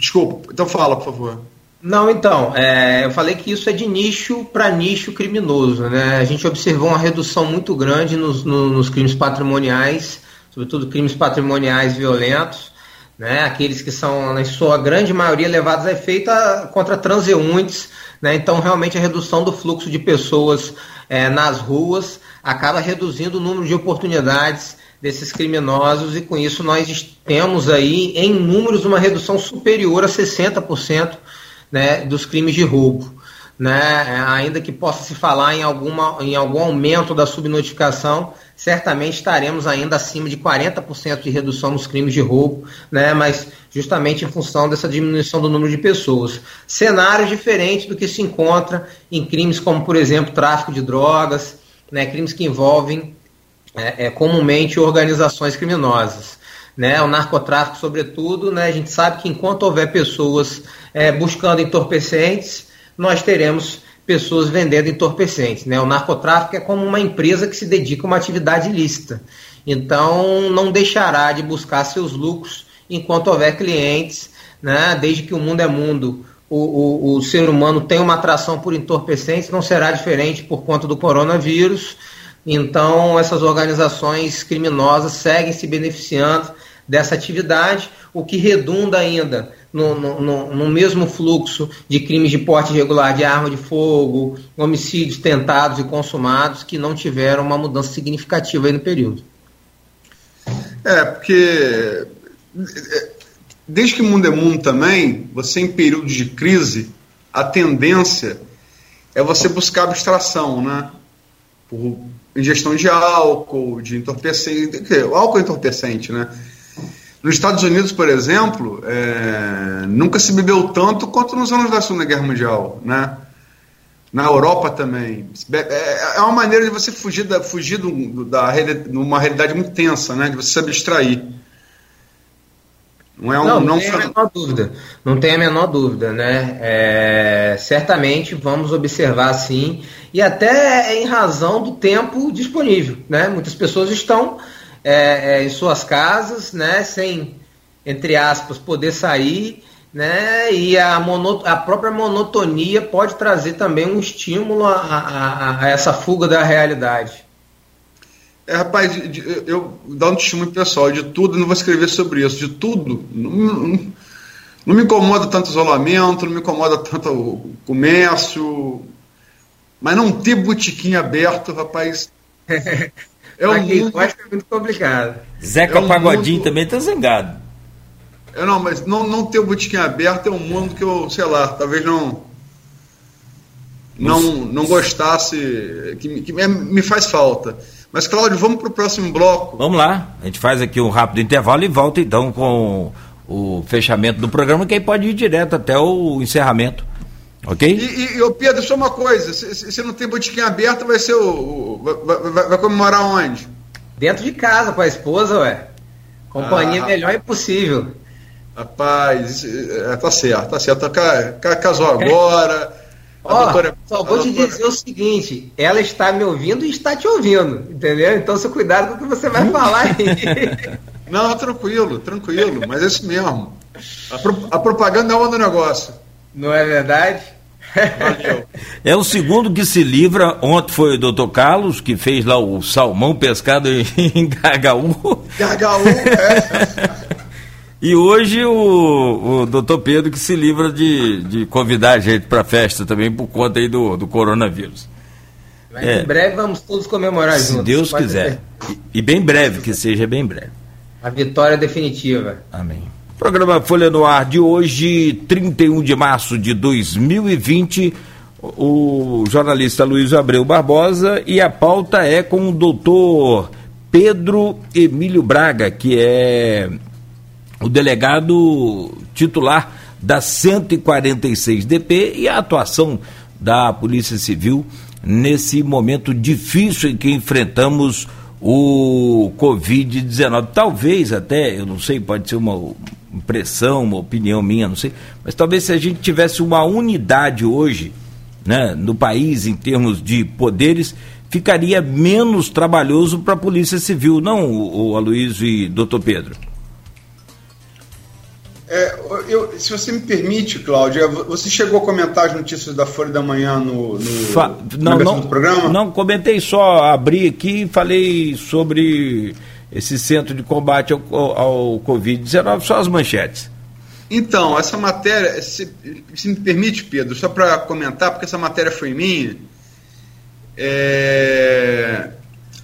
D: Desculpa, então fala, por favor.
C: Não, então, é, eu falei que isso é de nicho para nicho criminoso. Né? A gente observou uma redução muito grande nos, no- nos crimes patrimoniais, sobretudo crimes patrimoniais violentos, né? aqueles que são, na sua grande maioria, levados a efeito a- contra transeuntes. Né? Então, realmente, a redução do fluxo de pessoas é, nas ruas acaba reduzindo o número de oportunidades desses criminosos e com isso nós temos aí em números uma redução superior a 60% né, dos crimes de roubo. Né? Ainda que possa se falar em, alguma, em algum aumento da subnotificação, certamente estaremos ainda acima de 40% de redução nos crimes de roubo, né? mas justamente em função dessa diminuição do número de pessoas. Cenário diferente do que se encontra em crimes como, por exemplo, tráfico de drogas, né? crimes que envolvem é, é, comumente organizações criminosas. Né, o narcotráfico, sobretudo, né, a gente sabe que enquanto houver pessoas é, buscando entorpecentes, nós teremos pessoas vendendo entorpecentes. Né? O narcotráfico é como uma empresa que se dedica a uma atividade ilícita. Então, não deixará de buscar seus lucros enquanto houver clientes, né? desde que o mundo é mundo. O, o, o ser humano tem uma atração por entorpecentes, não será diferente por conta do coronavírus. Então, essas organizações criminosas seguem se beneficiando dessa atividade, o que redunda ainda no, no, no, mesmo fluxo de crimes de porte irregular de arma de fogo, homicídios tentados e consumados, que não tiveram uma mudança significativa no período.
D: É, porque desde que o mundo é mundo também, você em períodos de crise, a tendência é você buscar abstração, né? Por ingestão de álcool, de entorpecente. O álcool é entorpecente, né? Nos Estados Unidos, por exemplo, é, nunca se bebeu tanto quanto nos anos da Segunda Guerra Mundial, né? Na Europa também. É, é uma maneira de você fugir da, fugir do, da uma realidade muito tensa, né? De você se abstrair.
C: Não é um, não, não, não tem a menor dúvida. Não tem a menor dúvida, né? É, certamente vamos observar sim, e até em razão do tempo disponível, né? Muitas pessoas estão é, é, em suas casas, né? Sem, entre aspas, poder sair, né? E a, mono, a própria monotonia pode trazer também um estímulo a, a, a essa fuga da realidade.
D: É, rapaz, eu dou um testemunho pessoal de tudo, não vou escrever sobre isso, de tudo. Não, não, não me incomoda tanto o isolamento, não me incomoda tanto o comércio, mas não ter botiquim aberto, rapaz.
C: É um mundo... gosta é muito complicado.
B: Zeca é um Pagodinho mundo... também tá zangado.
D: Eu não, mas não, não ter o botiquim aberto é um mundo que eu, sei lá, talvez não não, não gostasse, que, que me faz falta. Mas, Cláudio, vamos para o próximo bloco.
B: Vamos lá. A gente faz aqui um rápido intervalo e volta então com o fechamento do programa, que aí pode ir direto até o encerramento. Ok?
D: E, e, e Pedro, só uma coisa: se, se não tem botiquim aberto, vai ser o. o vai, vai, vai, comemorar onde?
C: Dentro de casa, com a esposa, ué. Companhia ah, melhor impossível.
D: Rapaz, é, tá certo, tá certo. Casou agora.
C: Ó, doutora, só vou te doutora... dizer o seguinte: ela está me ouvindo e está te ouvindo, entendeu? Então, seu cuidado com o que você vai falar aí.
D: Não, tranquilo, tranquilo, mas é isso mesmo. A, pro, a propaganda é uma do negócio.
C: Não é verdade?
B: Valeu. É o segundo que se livra. Ontem foi o doutor Carlos, que fez lá o salmão pescado em
D: HU. HU, é.
B: E hoje o, o doutor Pedro que se livra de, de convidar a gente para a festa também por conta aí do, do coronavírus.
C: Mas é. em breve vamos todos comemorar
B: Se juntos. Se Deus quiser. E, e, bem breve, que seja bem breve.
C: A vitória definitiva.
B: Amém. Programa Folha no Ar de hoje, 31 de março de 2020. O jornalista Luiz Abreu Barbosa e a pauta é com o doutor Pedro Emílio Braga, que é o delegado titular da 146 DP e a atuação da Polícia Civil nesse momento difícil em que enfrentamos o Covid-19. Talvez até, eu não sei, pode ser uma impressão, uma opinião minha, não sei, mas talvez se a gente tivesse uma unidade hoje, né, no país em termos de poderes, ficaria menos trabalhoso para a Polícia Civil, não, o, o Aloysio e doutor Pedro?
D: É, eu, se você me permite, Cláudia, você chegou a comentar as notícias da Folha da Manhã no, no
B: Fa não, não, do programa? Não, comentei só, abri aqui e falei sobre esse centro de combate ao, ao Covid-19, só as manchetes.
D: Então, essa matéria, se, se me permite, Pedro, só para comentar, porque essa matéria foi minha, é,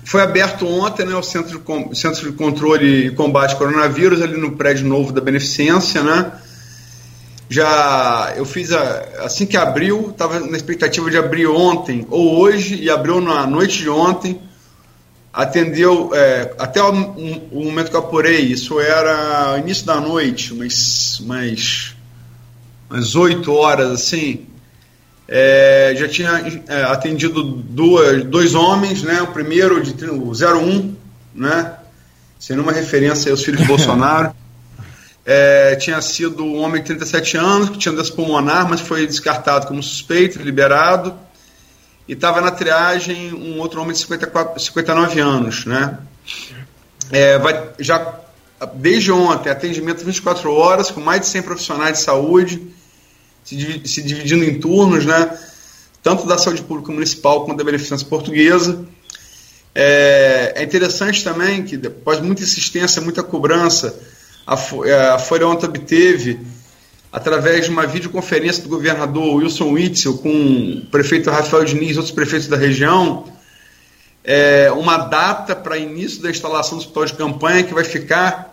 D: foi aberto ontem né, o Centro de, Centro de Controle e Combate ao Coronavírus, ali no prédio novo da Beneficência, né? Já eu fiz a, assim que abriu, estava na expectativa de abrir ontem ou hoje, e abriu na noite de ontem. Atendeu é, até o, o, momento que eu apurei, isso era início da noite, umas, umas, umas 8 horas assim é, já tinha é, atendido duas, dois homens, né? O primeiro de o 01, né? Sem nenhuma referência aos filhos de Bolsonaro. É, tinha sido um homem de 37 anos, que tinha doença pulmonar, mas foi descartado como suspeito, liberado. E estava na triagem um outro homem de 54, 59 anos, né? É, vai, já desde ontem, atendimento 24 horas, com mais de 100 profissionais de saúde se, se dividindo em turnos, né? tanto da saúde pública municipal quanto da beneficência portuguesa. É, é, interessante também que, após muita insistência, muita cobrança, a, é, a Folha ontem obteve, através de uma videoconferência do governador Wilson Witzel com o prefeito Rafael Diniz e outros prefeitos da região, é, uma data para início da instalação do hospital de campanha que vai ficar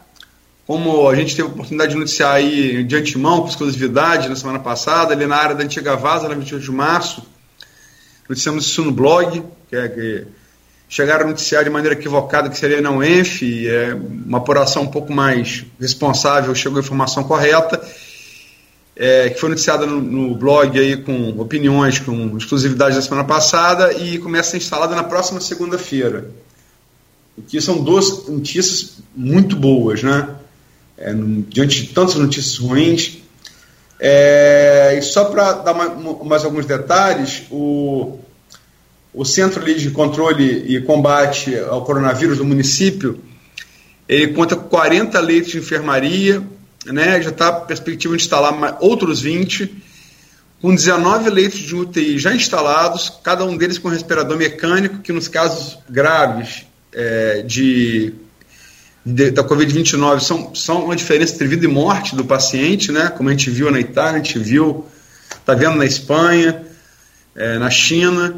D: como a gente teve a oportunidade de noticiar aí de antemão, com exclusividade, na semana passada, ali na área da antiga Vaza, na 28 de março, noticiamos isso no blog, que é que chegaram a noticiar de maneira equivocada que seria não ENF, é uma apuração um pouco mais responsável, chegou a informação correta, é, que foi noticiada no, no, blog aí com opiniões, com exclusividade da semana passada, e começa a ser instalada na próxima segunda-feira. O que são duas notícias muito boas, né? é, diante de tantas notícias ruins. É, e só para dar mais, mais, alguns detalhes, o, o Centro de Controle e Combate ao Coronavírus do município, ele conta com 40 leitos de enfermaria, né, já está a perspectiva de instalar outros 20, com 19 leitos de UTI já instalados, cada um deles com respirador mecânico, que nos casos graves é, de de, da Covid-29 são, são uma diferença entre vida e morte do paciente, né? como a gente viu na Itália, a gente viu, está vendo na Espanha, é, na China,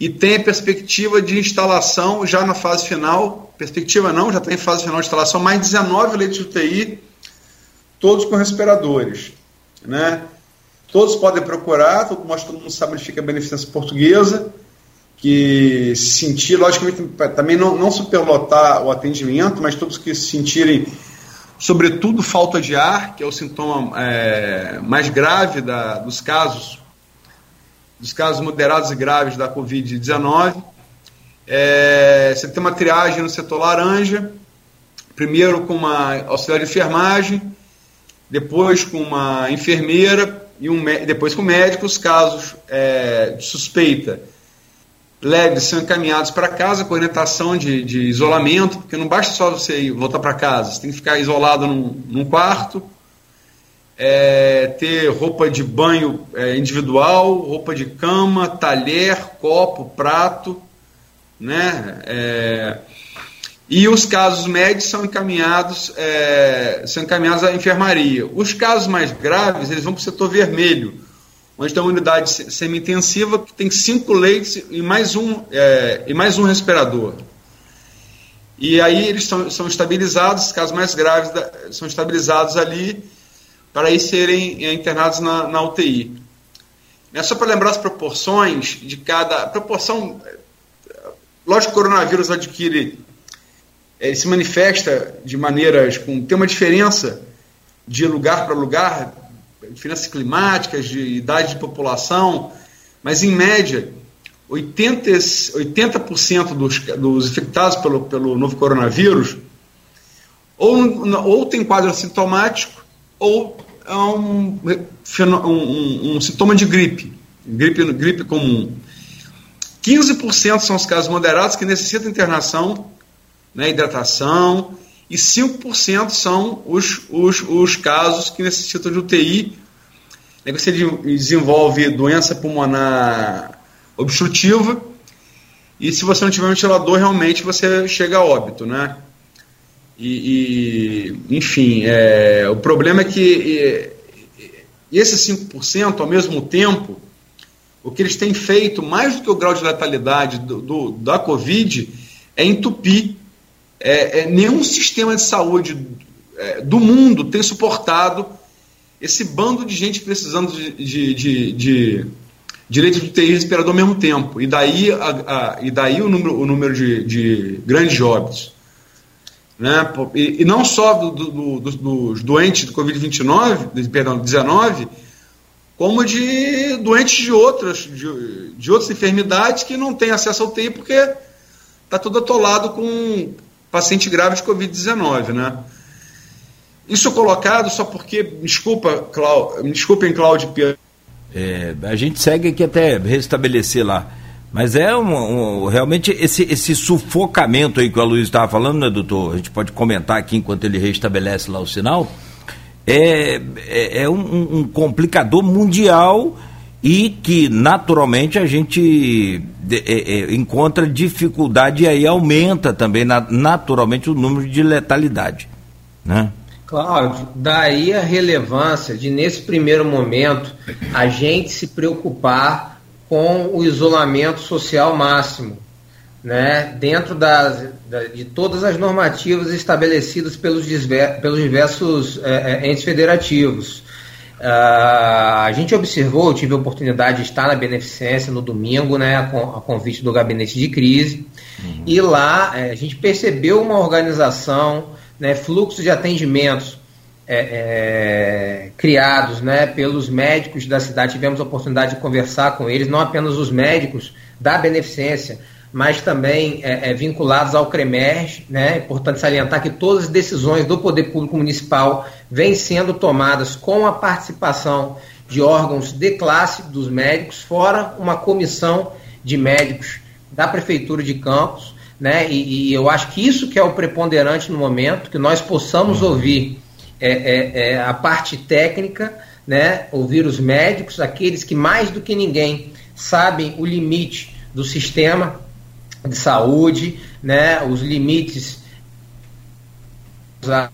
D: e tem a perspectiva de instalação já na fase final, perspectiva não, já está em fase final de instalação, mais 19 leitos de UTI, todos com respiradores. Né? Todos podem procurar, todo, todo mundo sabe onde fica a beneficência portuguesa, que se sentir, logicamente, também não, não superlotar o atendimento, mas todos que se sentirem, sobretudo, falta de ar, que é o sintoma é, mais grave da, dos casos dos casos moderados e graves da Covid-19. É, você tem uma triagem no setor laranja, primeiro com uma auxiliar de enfermagem, depois com uma enfermeira e um, depois com médicos. Casos é, de suspeita leves são encaminhados para casa com orientação de, de, isolamento, porque não basta só você voltar para casa, você tem que ficar isolado num, num quarto, é, ter roupa de banho é, individual, roupa de cama, talher, copo, prato, né? É, e os casos médios são encaminhados, é, são encaminhados à enfermaria. Os casos mais graves, eles vão para o setor vermelho, onde tem uma unidade semi-intensiva que tem cinco leitos e mais um, é, e mais um respirador. E aí eles são, são estabilizados, os casos mais graves da, são estabilizados ali para aí serem é, internados na, na UTI. É só para lembrar as proporções de cada. Proporção. Lógico que o coronavírus adquire. Ele se manifesta de maneiras. com Tem uma diferença de lugar para lugar, diferenças climáticas, de idade de população, mas em média, 80%, 80 dos, dos infectados pelo, pelo novo coronavírus ou, ou tem quadro assintomático ou é um, um, um, sintoma de gripe, gripe, gripe comum. 15% são os casos moderados que necessitam internação, né, hidratação, e 5% são os, os, os casos que necessitam de UTI. Aí você desenvolve doença pulmonar obstrutiva, e se você não tiver ventilador, realmente você chega a óbito, né? E, e enfim, é, o problema é que e, esses 5%, ao mesmo tempo, o que eles têm feito, mais do que o grau de letalidade do, do da Covid, é entupir. É, é, nenhum sistema de saúde é, do mundo tem suportado esse bando de gente precisando de, de, de, de direito de UTI respirador ao mesmo tempo. E daí, a, a, e daí o número, o número de, de grandes óbitos né? E, e não só do, do, do, dos doentes do Covid-29, perdão, 19, como de doentes de outras, de, de outras enfermidades que não têm acesso ao UTI porque está tudo atolado com paciente grave de Covid-19, né? Isso colocado só porque, desculpa, me desculpem, Cláudio Pedro.
B: É, a gente segue aqui até restabelecer lá mas é um, um, realmente esse, esse sufocamento aí que o Luiz estava falando, né, doutor? A gente pode comentar aqui enquanto ele restabelece lá o sinal. É, é, é um, um, complicador mundial e que naturalmente a gente é, é, encontra dificuldade e aí aumenta também na, naturalmente o número de letalidade. Né?
C: Cláudio, daí a relevância de, nesse primeiro momento, a gente se preocupar com o isolamento social máximo, né, dentro das, de todas as normativas estabelecidas pelos, pelos diversos é, entes federativos. Uh, a gente observou, eu tive a oportunidade de estar na Beneficência no domingo, né, a, a convite do gabinete de crise, uhum. e lá é, a gente percebeu uma organização, né, fluxo de atendimentos é, é, criados né, pelos médicos da cidade. Tivemos a oportunidade de conversar com eles, não apenas os médicos da beneficência, mas também é, é vinculados ao CREMERG. Né? É importante salientar que todas as decisões do Poder Público Municipal vêm sendo tomadas com a participação de órgãos de classe dos médicos, fora uma comissão de médicos da Prefeitura de Campos. Né? E, e eu acho que isso que é o preponderante no momento, que nós possamos ouvir é, é, é, a parte técnica, né? ouvir os médicos, aqueles que mais do que ninguém sabem o limite do sistema de saúde, né? os limites, as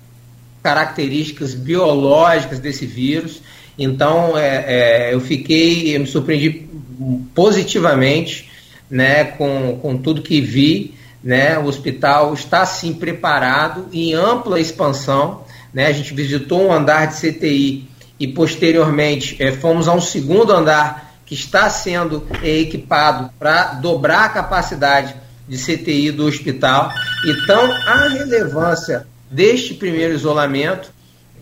C: características biológicas desse vírus. Então, é, é, eu fiquei, eu me surpreendi positivamente né, com, com tudo que vi. Né, o hospital está sim preparado em ampla expansão né? A gente visitou um andar de CTI e posteriormente é, fomos a um segundo andar que está sendo equipado para dobrar a capacidade de CTI do hospital. Então, a relevância deste primeiro isolamento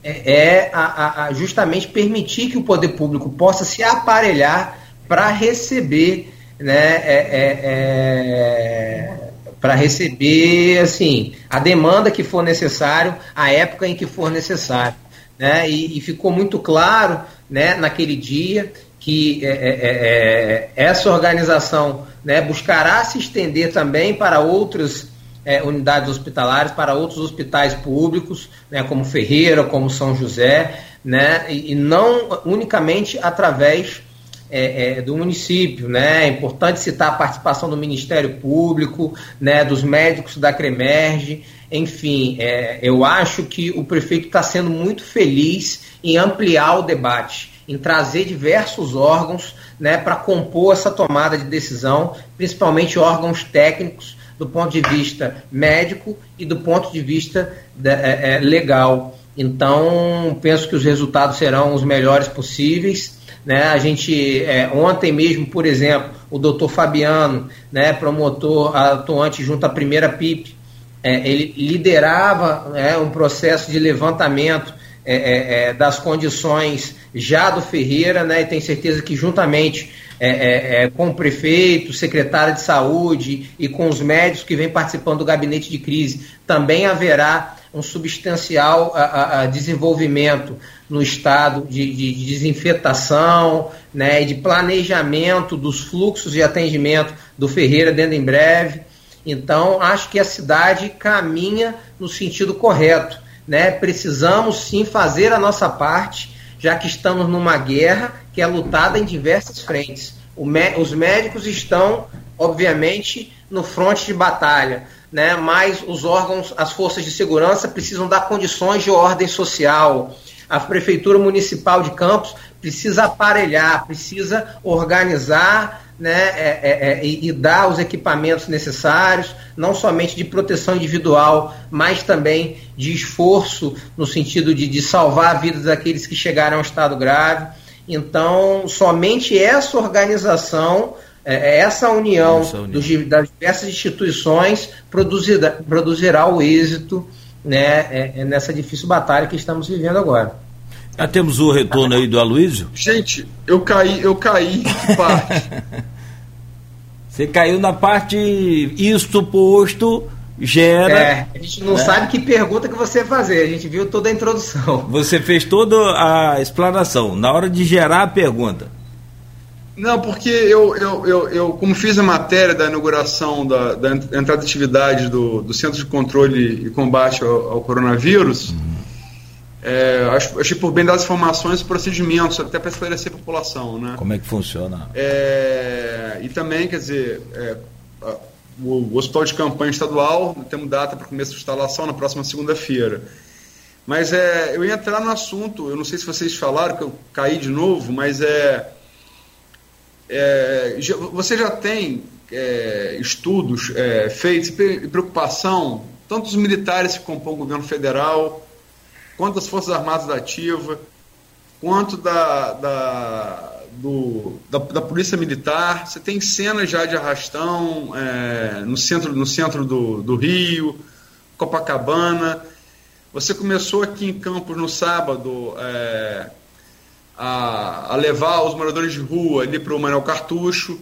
C: é, é a, a justamente permitir que o poder público possa se aparelhar para receber, né, é, é, é, para receber assim a demanda que for necessário, a época em que for necessário, né? E, e ficou muito claro, né, naquele dia que é, é, é, essa organização né, buscará se estender também para outras é, unidades hospitalares, para outros hospitais públicos, né, como Ferreira, como São José, né, e, não unicamente através é, é, do município, né? É importante citar a participação do Ministério Público, né, dos médicos da Cremerge, enfim, é, eu acho que o prefeito está sendo muito feliz em ampliar o debate, em trazer diversos órgãos né, para compor essa tomada de decisão, principalmente órgãos técnicos do ponto de vista médico e do ponto de vista de, é, é, legal. Então, penso que os resultados serão os melhores possíveis. Né? A gente, é, ontem mesmo, por exemplo, o doutor Fabiano, né, promotor atuante junto à primeira PIP, é, ele liderava né, um processo de levantamento é, é, é, das condições já do Ferreira, né, e tenho certeza que juntamente é, com o prefeito, secretário de saúde e com os médicos que vêm participando do gabinete de crise, também haverá um substancial a, a desenvolvimento no estado de, de, de desinfetação né, de planejamento dos fluxos de atendimento do Ferreira dentro em breve. Então, acho que a cidade caminha no sentido correto. Né? Precisamos sim fazer a nossa parte, já que estamos numa guerra que é lutada em diversas frentes. os médicos estão, obviamente, no fronte de batalha né, mas os órgãos, as forças de segurança precisam dar condições de ordem social. A Prefeitura Municipal de Campos precisa aparelhar, precisa organizar né, é, é, é, e, dar os equipamentos necessários, não somente de proteção individual, mas também de esforço no sentido de, de salvar a vida daqueles que chegaram ao estado grave. Então, somente essa organização é, é, essa união, essa união. Dos, das diversas instituições produzirá, produzirá o êxito né, é, nessa difícil batalha que estamos vivendo agora.
B: Já temos o retorno aí do Aloysio?
D: Gente, eu caí, eu caí de parte.
B: Você caiu na parte isto posto gera.
C: É, a gente não né? sabe que pergunta que você vai fazer, a gente viu toda a introdução.
B: Você fez toda a explanação. Na hora de gerar a pergunta,
D: não, porque eu, eu, eu, eu, como fiz a matéria da inauguração da, da entrada de atividade do, do Centro de Controle e Combate ao, ao Coronavírus, uhum. É, achei por bem dar as informações e procedimentos, até para esclarecer a população. Né?
B: Como é que funciona?
D: É, e também, quer dizer, é, o, o, Hospital de Campanha Estadual, temos data para começo de instalação na próxima segunda-feira. Mas é, eu ia entrar no assunto, eu não sei se vocês falaram, que eu caí de novo, mas é é, você já tem é, estudos é, feitos e preocupação, tanto dos militares que compõem o governo federal, quanto das Forças Armadas da Ativa, quanto da, da, do, da, da, Polícia Militar. Você tem cenas já de arrastão é, no centro, no centro do, do Rio, Copacabana. Você começou aqui em Campos no sábado é, a, a levar os moradores de rua ali para o Manuel Cartucho.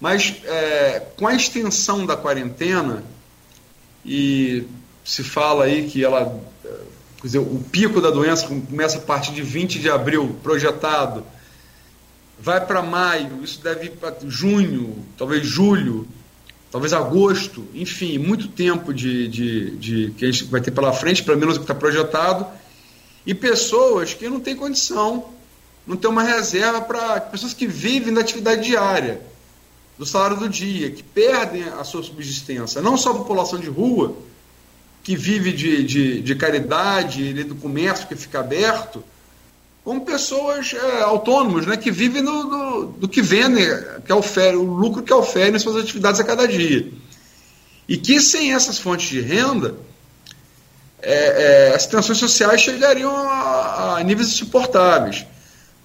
D: Mas é, com a extensão da quarentena, e se fala aí que ela, quer dizer, o pico da doença começa a partir de 20 de abril, projetado, vai para maio, isso deve ir para junho, talvez julho, talvez agosto, enfim, muito tempo de, de, de, que a gente vai ter pela frente, pelo menos o que está projetado, e pessoas que não têm condição não tem uma reserva para pessoas que vivem da atividade diária, do salário do dia, que perdem a sua subsistência. Não só a população de rua, que vive de, de, de caridade, do comércio que fica aberto, como pessoas é, autônomas, né, que vivem do, do, do, que vendem, que oferem, o lucro que oferem suas atividades a cada dia. E que sem essas fontes de renda, é, é, as tensões sociais chegariam a, a níveis insuportáveis.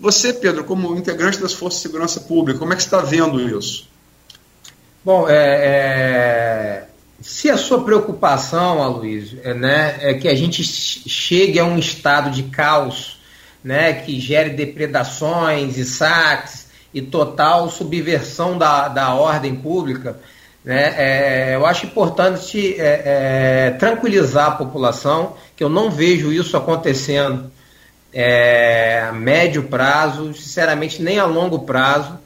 D: Você, Pedro, como integrante das Forças de Segurança Pública, como é que está vendo isso?
C: Bom, é, é, se a sua preocupação, Aloysio, é, né, é que a gente chegue a um estado de caos, né, que gere depredações e saques e total subversão da, da ordem pública, né, é, eu acho importante é, é, tranquilizar a população que eu não vejo isso acontecendo é, a médio prazo, sinceramente nem a longo prazo.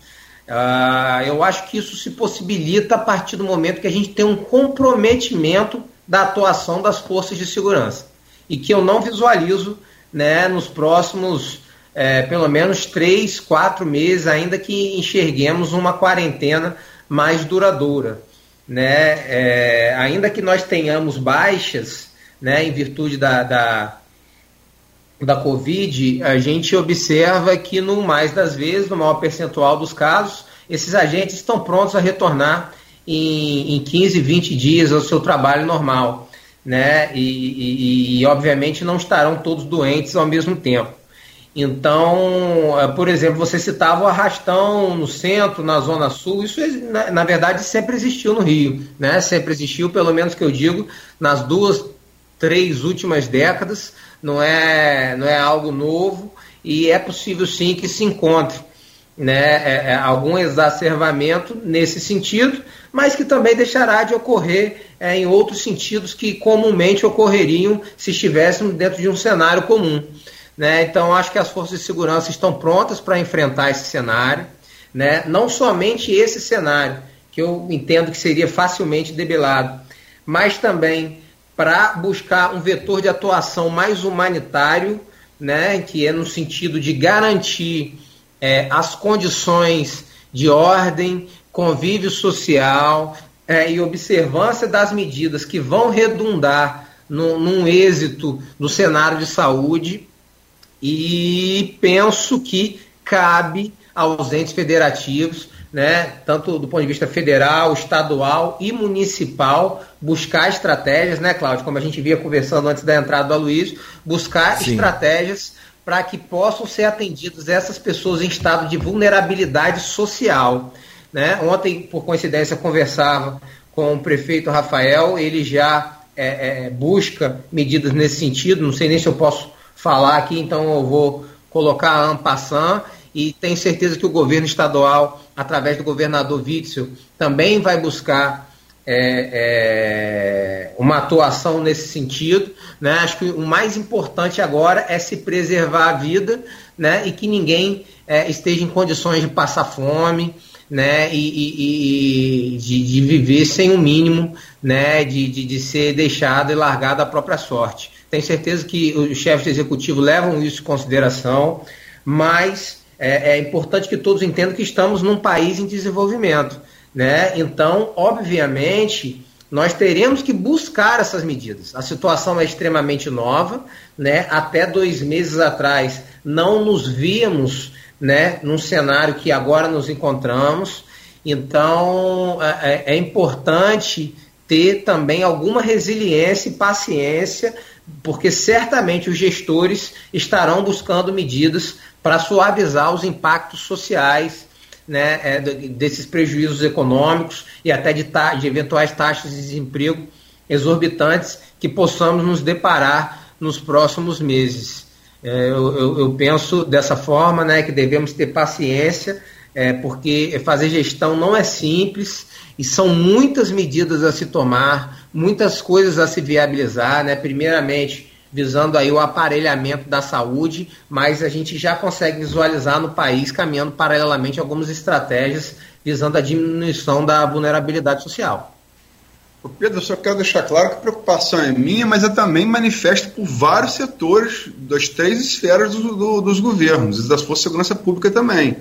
C: Uh, eu acho que isso se possibilita a partir do momento que a gente tem um comprometimento da atuação das forças de segurança e que eu não visualizo né, nos próximos é, pelo menos três, quatro meses, ainda que enxerguemos uma quarentena mais duradoura. Né? É, ainda que nós tenhamos baixas né, em virtude da, da, da Covid, a gente observa que, no mais das vezes, no maior percentual dos casos, esses agentes estão prontos a retornar em, em 15, 20 dias ao seu trabalho normal. Né? E, e, e, obviamente, não estarão todos doentes ao mesmo tempo. Então, é, por exemplo, você citava o arrastão no centro, na zona sul, isso na, na verdade sempre existiu no Rio, né? Sempre existiu, pelo menos que eu digo, nas duas, três últimas décadas, não é, não é algo novo e é possível sim que se encontre né, é, é, algum exacerbamento nesse sentido, mas que também deixará de ocorrer é, em outros sentidos que comumente ocorreriam se estivéssemos dentro de um cenário comum. Né? Então, acho que as forças de segurança estão prontas para enfrentar esse cenário, né? não somente esse cenário, que eu entendo que seria facilmente debelado, mas também para buscar um vetor de atuação mais humanitário, né, que é no sentido de garantir é, as condições de ordem, convívio social é, e observância das medidas que vão redundar no, num êxito do cenário de saúde. E penso que cabe aos entes federativos né, tanto do ponto de vista federal, estadual e municipal, buscar estratégias, né, Cláudio, como a gente via conversando antes da entrada do Aloysio, buscar Sim. estratégias para que possam ser atendidas essas pessoas em estado de vulnerabilidade social. Né? Ontem, por coincidência, conversava com o prefeito Rafael, ele já é, é, busca medidas nesse sentido, não sei nem se eu posso falar aqui, então eu vou colocar a Ampassan e tenho certeza que o governo estadual através do governador Witzel, também vai buscar é, é, uma atuação nesse sentido. Né? Acho que o mais importante agora é se preservar a vida né? e que ninguém é, esteja em condições de passar fome. Né, e, e, e de, de, viver sem o um mínimo né, de, de, de, ser deixado e largado à própria sorte. Tenho certeza que os chefes de executivo levam isso em consideração, mas é, é importante que todos entendam que estamos num país em desenvolvimento. Né? Então, obviamente, nós teremos que buscar essas medidas. A situação é extremamente nova, né? Até dois meses atrás não nos víamos, né, num cenário que agora nos encontramos. Então é, é, é importante ter também alguma resiliência e paciência, porque certamente os gestores estarão buscando medidas para suavizar os impactos sociais né, é, desses prejuízos econômicos e até de, de eventuais taxas de desemprego exorbitantes que possamos nos deparar nos próximos meses. É, eu, eu, eu, penso dessa forma né, que devemos ter paciência, é, porque fazer gestão não é simples e são muitas medidas a se tomar, muitas coisas a se viabilizar. Né? Primeiramente, visando aí o aparelhamento da saúde, mas a gente já consegue visualizar no país caminhando paralelamente algumas estratégias visando a diminuição da vulnerabilidade social.
D: Pedro, eu só quero deixar claro que a preocupação é minha, mas é também manifesta por vários setores das três esferas do, do, dos governos e das forças de segurança pública também.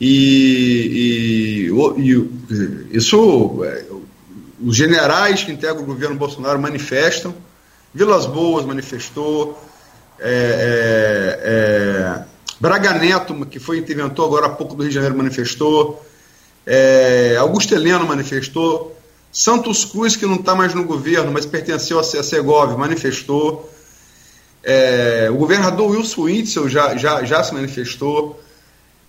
D: E, e, e isso, é, os generais que integram o governo Bolsonaro manifestam, Vilas Boas manifestou, é, é, é, Braga Neto, que foi interventor agora há pouco do Rio de Janeiro, manifestou, é, Augusto Heleno manifestou, Santos Cruz, que não está mais no governo, mas pertenceu a Segov, manifestou, é, o governador Wilson Witzel já, já, já se manifestou,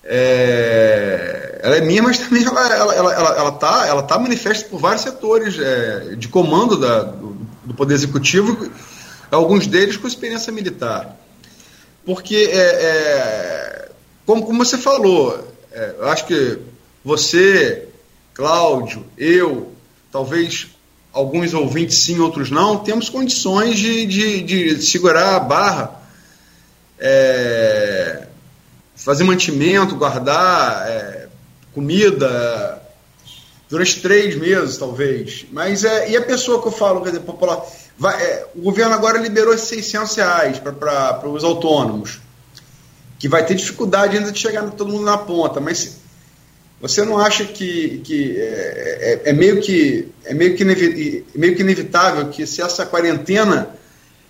D: é, ela é minha, mas também ela está ela, ela, ela, tá, ela tá manifesta por vários setores é, de comando da, do, do Poder Executivo, alguns deles com experiência militar. Porque, é, é, como, como você falou, é, eu acho que você, Cláudio, eu, talvez alguns ouvintes sim, outros não, temos condições de, de, de segurar a barra, é, fazer mantimento, guardar é, comida durante três meses, talvez. Mas é, e a pessoa que eu falo, quer dizer, popular, vai, é, o governo agora liberou esses 600 reais para os autônomos, que vai ter dificuldade ainda de chegar todo mundo na ponta, mas você não acha que, que é, é, é meio que é meio que, meio que inevitável que se essa quarentena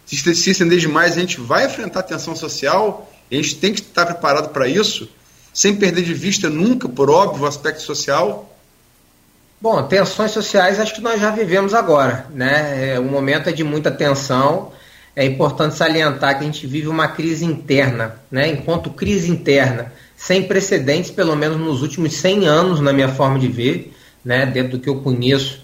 D: se estender demais, a gente vai enfrentar tensão social, a gente tem que estar preparado para isso, sem perder de vista nunca, por óbvio, o aspecto social?
C: Bom, tensões sociais acho que nós já vivemos agora, né? É, o momento é de muita tensão. É importante salientar que a gente vive uma crise interna, né? Enquanto crise interna sem precedentes, pelo menos nos últimos 100 anos, na minha forma de ver, né, dentro do que eu conheço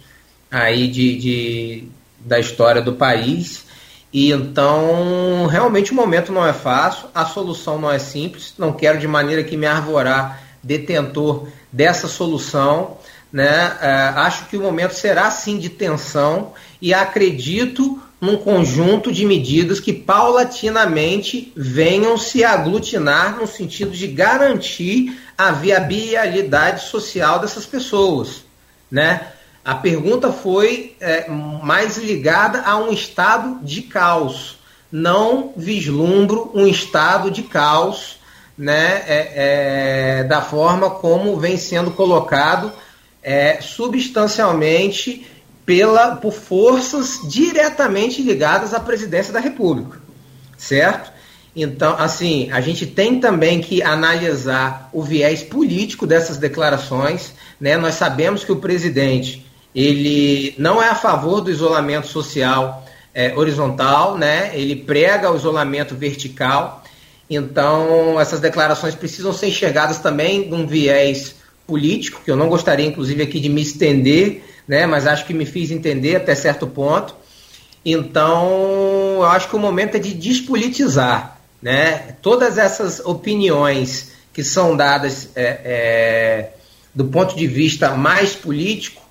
C: aí de, de, da história do país. E então, realmente o momento não é fácil, a solução não é simples, não quero de maneira que me arvorar detentor dessa solução. Né? É, acho que o momento será sim de tensão e acredito num conjunto de medidas que paulatinamente venham se aglutinar no sentido de garantir a viabilidade social dessas pessoas, né? A pergunta foi é, mais ligada a um estado de caos. Não vislumbro um estado de caos, né? É, é, da forma como vem sendo colocado é, substancialmente pela, por forças diretamente ligadas à presidência da República, certo? Então, assim, a gente tem também que analisar o viés político dessas declarações, né? Nós sabemos que o presidente ele não é a favor do isolamento social é, horizontal, né? Ele prega o isolamento vertical. Então, essas declarações precisam ser enxergadas também num viés político, que eu não gostaria, inclusive, aqui de me estender né? Mas acho que me fiz entender até certo ponto. Então, eu acho que o momento é de despolitizar, né? Todas essas opiniões que são dadas é, é, do ponto de vista mais político,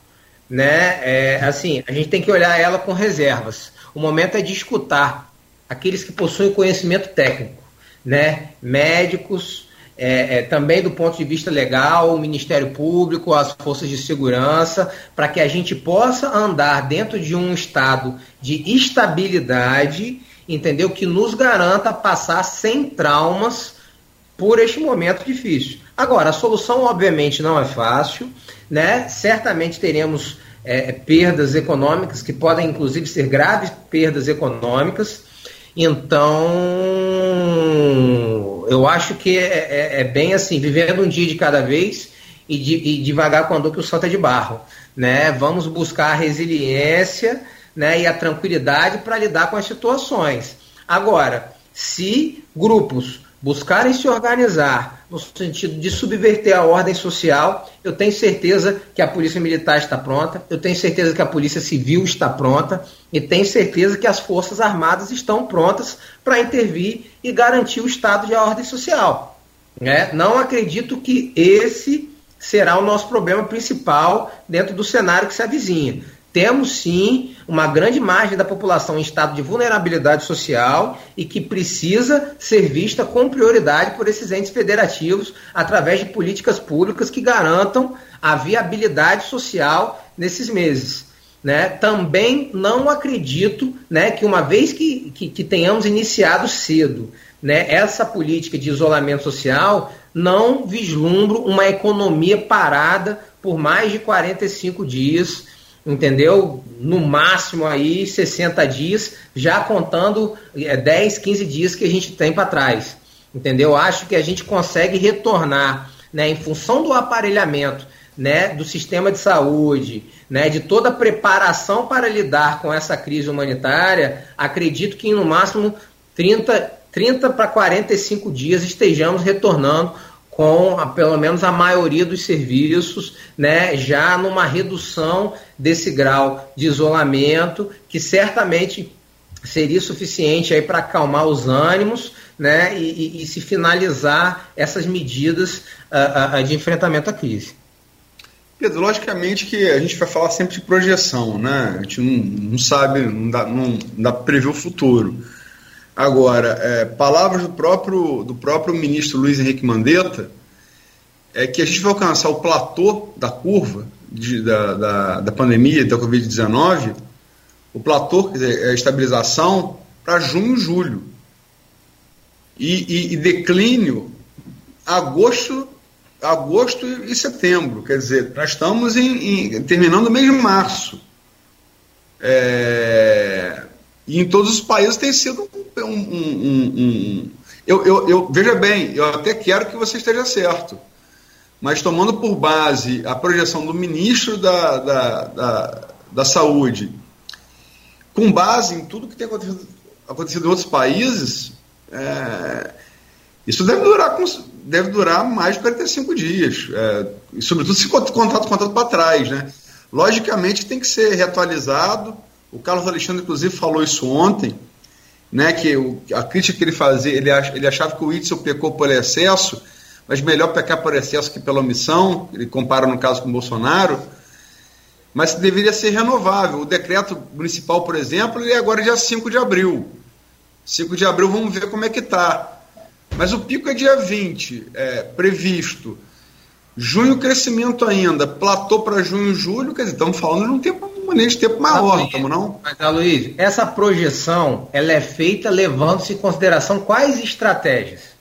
C: né? É, assim, a gente tem que olhar ela com reservas. O momento é de escutar aqueles que possuem conhecimento técnico, né? Médicos, é, é, também do ponto de vista legal, o Ministério Público, as forças de segurança, para que a gente possa andar dentro de um estado de estabilidade, entendeu? Que nos garanta passar sem traumas por este momento difícil. Agora, a solução obviamente não é fácil, né? Certamente teremos é, perdas econômicas que podem inclusive ser graves perdas econômicas. Então, eu acho que é, é, é, bem assim, vivendo um dia de cada vez e, de, e devagar quando que o santo é de barro. Né? Vamos buscar a resiliência né, e a tranquilidade para lidar com as situações. Agora, se grupos buscarem se organizar no sentido de subverter a ordem social, eu tenho certeza que a Polícia Militar está pronta, eu tenho certeza que a Polícia Civil está pronta e tenho certeza que as Forças Armadas estão prontas para intervir e garantir o estado de ordem social. Né? Não acredito que esse será o nosso problema principal dentro do cenário que se avizinha temos sim uma grande margem da população em estado de vulnerabilidade social e que precisa ser vista com prioridade por esses entes federativos através de políticas públicas que garantam a viabilidade social nesses meses. Né? Também não acredito né, que uma vez que, que, que tenhamos iniciado cedo né, essa política de isolamento social, não vislumbro uma economia parada por mais de 45 dias entendeu? No máximo aí 60 dias, já contando é, 10, 15 dias que a gente tem para trás, entendeu? Acho que a gente consegue retornar, né, em função do aparelhamento, né, do sistema de saúde, né, de toda a preparação para lidar com essa crise humanitária, acredito que no máximo 30, 30 para 45 dias estejamos retornando com a, pelo menos a maioria dos serviços, né, já numa redução desse grau de isolamento, que certamente seria suficiente para acalmar os ânimos, né, e, e se finalizar essas medidas uh, uh, de enfrentamento à crise.
D: Pedro, logicamente que a gente vai falar sempre de projeção, né? A gente não, não sabe, não dá, não dá para prever o futuro. Agora, é, palavras do próprio, do próprio ministro Luiz Henrique Mandetta é que a gente vai alcançar o platô da curva de, da, da, da pandemia, da Covid-19, o platô, quer dizer, é a estabilização, para junho julho. E, e, e, declínio agosto, agosto e setembro. Quer dizer, nós estamos em, em terminando o mês de março. É, e em todos os países tem sido um. um, um, um eu, eu, eu, veja bem, eu até quero que você esteja certo mas tomando por base a projeção do ministro da, da, da, da Saúde, com base em tudo que tem acontecido, acontecido em outros países, é, isso deve durar, deve durar mais de 45 dias. É, e sobretudo se contrato contrato para trás. Né? Logicamente tem que ser reatualizado. O Carlos Alexandre, inclusive, falou isso ontem, né, que o, a crítica que ele fazia, ele, ach, ele achava que o Itzel pecou por excesso mas melhor pecar por excesso que pela omissão, ele compara no caso com o Bolsonaro, mas deveria ser renovável. O decreto municipal, por exemplo, ele é agora dia 5 de abril. 5 de abril vamos ver como é que está. Mas o pico é dia 20, é, previsto. Junho, crescimento ainda. Platô para junho e julho, quer dizer, estamos falando de um tempo, um de tempo maior, não estamos não?
C: Mas, Luiz, essa projeção ela é feita levando-se em consideração quais estratégias?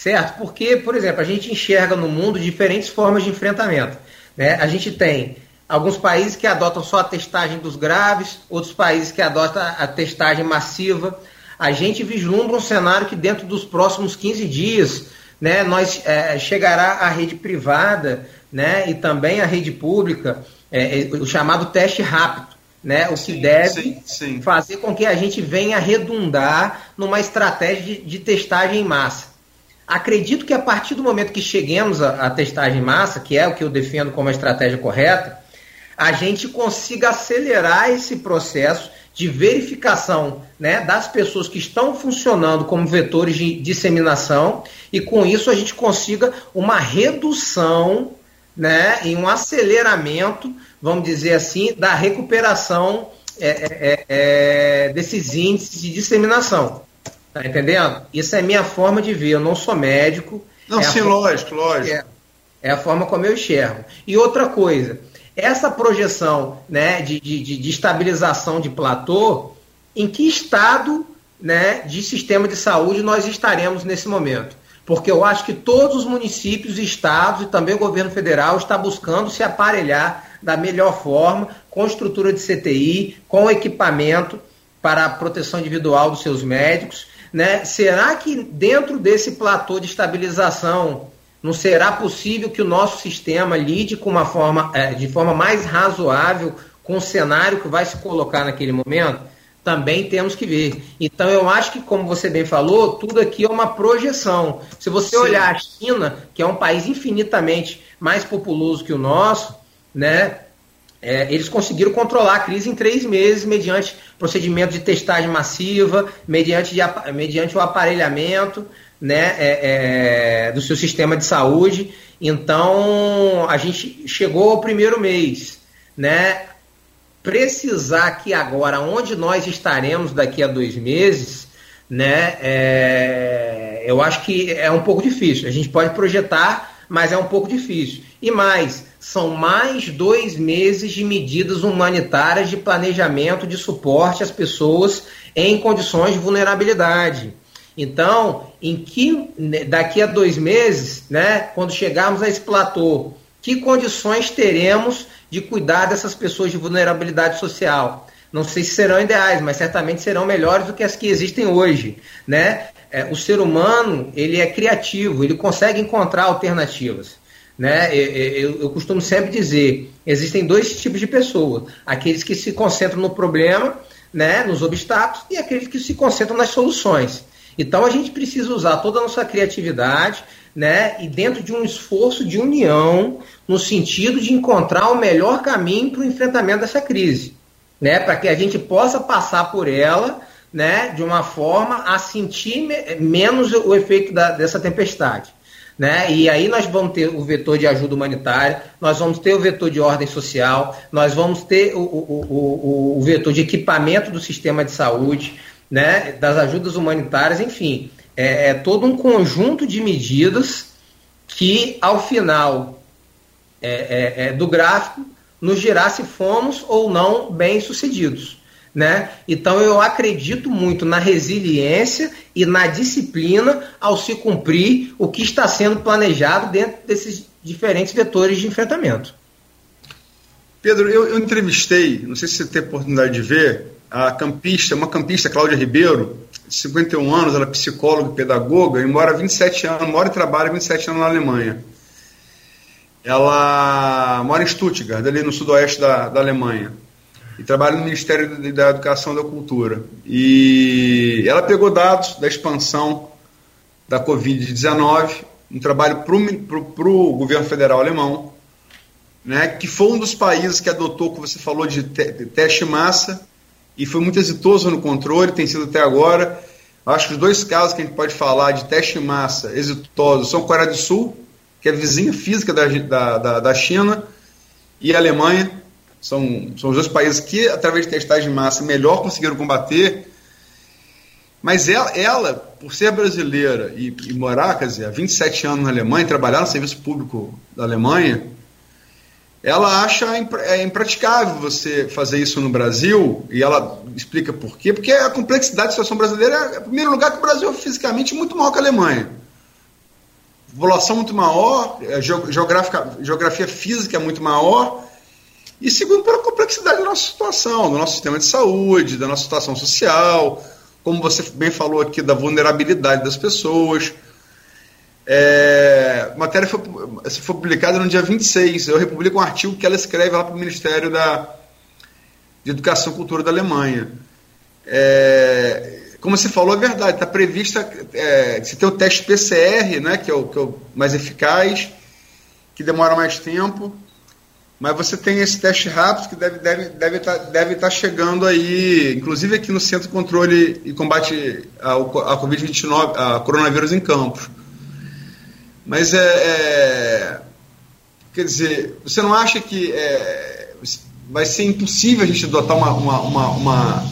C: certo? Porque, por exemplo, a gente enxerga no mundo diferentes formas de enfrentamento. Né? A gente tem alguns países que adotam só a testagem dos graves, outros países que adotam a testagem massiva. A gente vislumbra um cenário que dentro dos próximos 15 dias né, nós é, chegará a rede privada né, e também a rede pública, é, o chamado teste rápido. Né, o que deve sim, sim. fazer com que a gente venha redundar numa estratégia de, de testagem em massa. Acredito que a partir do momento que cheguemos à, testagem em massa, que é o que eu defendo como a estratégia correta, a gente consiga acelerar esse processo de verificação né, das pessoas que estão funcionando como vetores de disseminação e com isso a gente consiga uma redução né, e um aceleramento, vamos dizer assim, da recuperação é, é, é, desses índices de disseminação. Tá entendendo? Isso é minha forma de ver. Eu não sou médico.
D: Não,
C: é
D: sim, lógico, lógico.
C: É a forma como eu enxergo. E outra coisa, essa projeção né, de, de, de estabilização de platô, em que estado né, de sistema de saúde nós estaremos nesse momento? Porque eu acho que todos os municípios, estados e também o governo federal está buscando se aparelhar da melhor forma, com estrutura de CTI, com equipamento para a proteção individual dos seus médicos né? Será que dentro desse platô de estabilização não será possível que o nosso sistema lide com uma forma, é, de forma mais razoável com o cenário que vai se colocar naquele momento? Também temos que ver. Então, eu acho que, como você bem falou, tudo aqui é uma projeção. Se você Sim. olhar a China, que é um país infinitamente mais populoso que o nosso, né? É, eles conseguiram controlar a crise em três meses mediante procedimento de testagem massiva, mediante, de, mediante o aparelhamento né, é, é, do seu sistema de saúde. Então, a gente chegou ao primeiro mês. Né, precisar aqui agora onde nós estaremos daqui a dois meses, né, é, eu acho que é um pouco difícil. A gente pode projetar, mas é um pouco difícil. E mais, são mais dois meses de medidas humanitárias de planejamento de suporte às pessoas em condições de vulnerabilidade. Então, em que né, daqui a dois meses, né, quando chegarmos a esse platô, que condições teremos de cuidar dessas pessoas de vulnerabilidade social? Não sei se serão ideais, mas certamente serão melhores do que as que existem hoje, né? É, o ser humano ele é criativo, ele consegue encontrar alternativas. Né? Eu, eu, costumo sempre dizer: existem dois tipos de pessoas: aqueles que se concentram no problema, né, nos obstáculos, e aqueles que se concentram nas soluções. Então a gente precisa usar toda a nossa criatividade, né, e dentro de um esforço de união, no sentido de encontrar o melhor caminho para o enfrentamento dessa crise, né, para que a gente possa passar por ela né, de uma forma a sentir me menos o efeito da, dessa tempestade. Né? E aí nós vamos ter o vetor de ajuda humanitária, nós vamos ter o vetor de ordem social, nós vamos ter o, o, o, o vetor de equipamento do sistema de saúde, né? das ajudas humanitárias, enfim, é, é todo um conjunto de medidas que, ao final é, é, é do gráfico, nos dirá se fomos ou não bem sucedidos. Né? Então eu acredito muito na resiliência e na disciplina ao se cumprir o que está sendo planejado dentro desses diferentes vetores de enfrentamento.
D: Pedro, eu, eu entrevistei, não sei se você teve oportunidade de ver, a campista, uma campista, Cláudia Ribeiro, 51 anos, ela é psicóloga e pedagoga, e mora 27 anos, mora e trabalha 27 anos na Alemanha. Ela mora em Stuttgart, ali no sudoeste da, da Alemanha e trabalha no Ministério da Educação e da Cultura. E ela pegou dados da expansão da Covid-19, um trabalho para o governo federal alemão, né, que foi um dos países que adotou, como você falou, de, te, teste massa, e foi muito exitoso no controle, tem sido até agora. Acho que os dois casos que a gente pode falar de teste massa exitosos são Coreia do Sul, que é vizinha física da, da, da, da China, e a Alemanha, são, são os dois países que, através de testagem de massa, melhor conseguiram combater. Mas ela, ela por ser brasileira e, e, morar, quer dizer, há 27 anos na Alemanha, trabalhar no serviço público da Alemanha, ela acha é impraticável você fazer isso no Brasil, e ela explica por quê, porque a complexidade da situação brasileira é, em primeiro lugar, que o Brasil é fisicamente muito maior que a Alemanha. População muito maior, é, geográfica, geografia física é muito maior, e segundo, pela complexidade da nossa situação, do nosso sistema de saúde, da nossa situação social, como você bem falou aqui, da vulnerabilidade das pessoas. É, a matéria foi, foi publicada no dia 26. Eu republico um artigo que ela escreve lá para o Ministério da, de Educação e Cultura da Alemanha. É, como você falou, é verdade, está prevista. É, se tem o teste PCR, né, que, é o, que é o mais eficaz, que demora mais tempo mas você tem esse teste rápido que deve estar deve, deve tá, deve tá chegando aí, inclusive aqui no Centro de Controle e Combate ao, a Covid-19, a coronavírus em Campos. Mas é, é, Quer dizer, você não acha que é, vai ser impossível a gente adotar uma, uma, uma, uma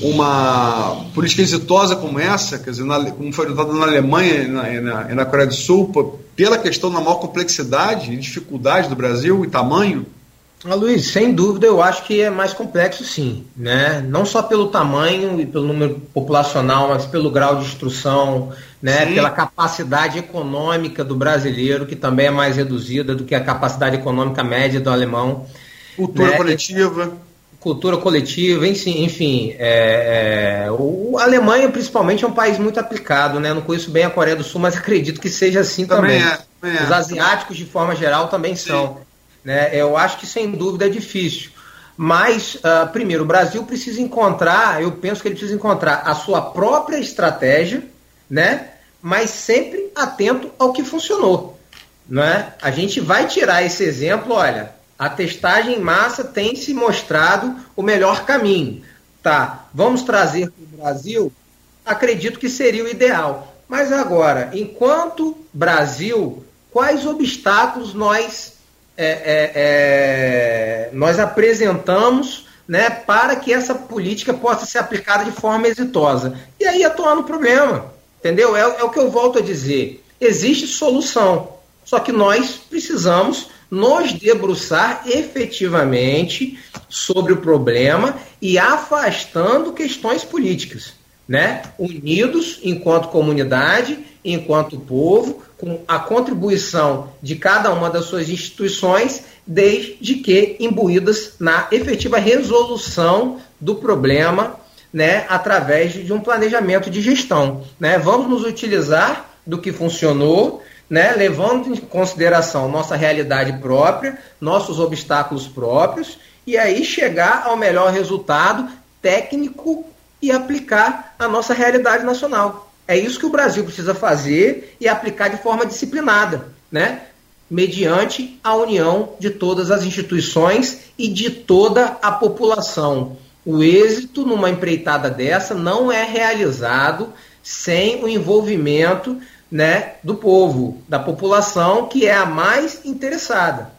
D: uma política exitosa como essa, quer dizer, na, como foi adotada na Alemanha e na, e na, e na Coreia do Sul, pela questão da maior complexidade e dificuldade do Brasil e tamanho?
C: Ah, Luiz, sem dúvida eu acho que é mais complexo sim, né? Não só pelo tamanho e pelo número populacional, mas pelo grau de instrução, né? Sim. Pela capacidade econômica do brasileiro, que também é mais reduzida do que a capacidade econômica média do alemão.
D: Cultura né? coletiva
C: cultura coletiva, enfim, enfim é, é, o, a Alemanha principalmente é um país muito aplicado, né? Não conheço bem a Coreia do Sul, mas acredito que seja assim também. também. É, também é. Os asiáticos, de forma geral, também Sim. são. Né? Eu acho que sem dúvida é difícil. Mas, uh, primeiro, o Brasil precisa encontrar, eu penso que ele precisa encontrar a sua própria estratégia, né? Mas sempre atento ao que funcionou. Né? A gente vai tirar esse exemplo, olha, a testagem em massa tem se mostrado o melhor caminho. Tá, vamos trazer para o Brasil? Acredito que seria o ideal. Mas agora, enquanto Brasil, quais obstáculos nós, é, é, é, nós apresentamos né, para que essa política possa ser aplicada de forma exitosa? E aí atuar no problema. Entendeu? É, é o que eu volto a dizer. Existe solução. Só que nós precisamos nos debruçar efetivamente sobre o problema e afastando questões políticas, né? Unidos enquanto comunidade, enquanto povo, com a contribuição de cada uma das suas instituições, desde que imbuídas na efetiva resolução do problema, né, através de um planejamento de gestão, né? Vamos nos utilizar do que funcionou né, levando em consideração nossa realidade própria, nossos obstáculos próprios, e aí chegar ao melhor resultado técnico e aplicar a nossa realidade nacional. É isso que o Brasil precisa fazer e aplicar de forma disciplinada, né? mediante a união de todas as instituições e de toda a população. O êxito numa empreitada dessa não é realizado sem o envolvimento né, do povo, da população, que é a mais interessada.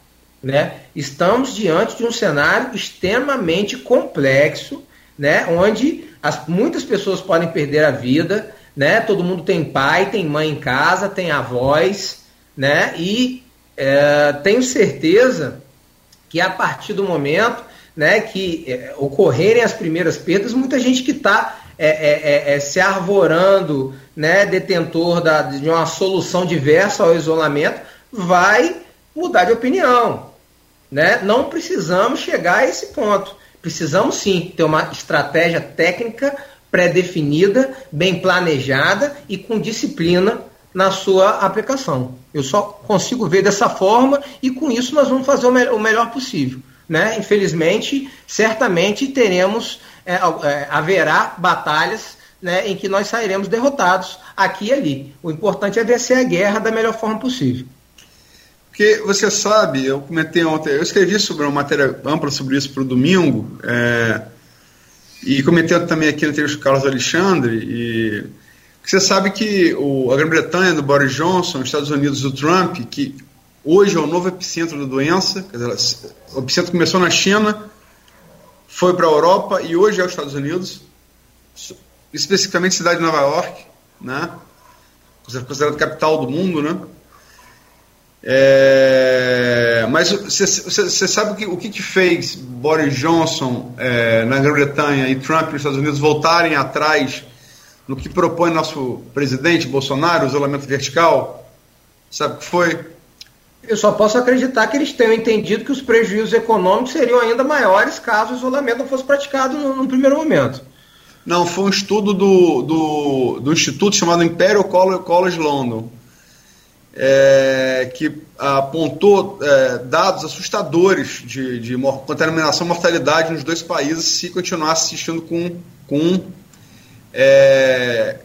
C: Né? Estamos diante de um cenário extremamente complexo, né, onde as, muitas pessoas podem perder a vida, né? todo mundo tem pai, tem mãe em casa, tem avós, né? e é, tenho certeza que a partir do momento né, que é, ocorrerem as primeiras perdas, muita gente que está é, é, é, é, se arvorando, né, detentor da, de uma solução diversa ao isolamento, vai mudar de opinião. Né? Não precisamos chegar a esse ponto. Precisamos sim ter uma estratégia técnica pré-definida, bem planejada e com disciplina na sua aplicação. Eu só consigo ver dessa forma e com isso nós vamos fazer o, me o melhor possível. Né? Infelizmente, certamente teremos é, é, haverá batalhas né, em que nós sairemos derrotados aqui e ali. O importante é vencer a guerra da melhor forma possível.
D: Porque você sabe, eu comentei ontem, eu escrevi sobre uma matéria ampla sobre isso para o domingo, é, e comentei também aqui no texto do Carlos Alexandre, e você sabe que o, a Grã-Bretanha do Boris Johnson, os Estados Unidos do Trump, que hoje é o novo epicentro da doença, dizer, o epicentro começou na China, foi para a Europa e hoje é os Estados Unidos, especificamente cidade de Nova York, né? considerada capital do mundo, né? É, mas você sabe o que, o que, que fez Boris Johnson é, na Grã-Bretanha e Trump nos Estados Unidos voltarem atrás no que propõe nosso presidente Bolsonaro, o isolamento vertical? Sabe o que foi?
C: Eu só posso acreditar que eles tenham entendido que os prejuízos econômicos seriam ainda maiores caso o isolamento não fosse praticado no, no primeiro momento.
D: Não, foi um estudo do, do, do instituto chamado Imperial College London, é, que apontou é, dados assustadores de, de contaminação e mortalidade nos dois países se continuasse assistindo com, com é,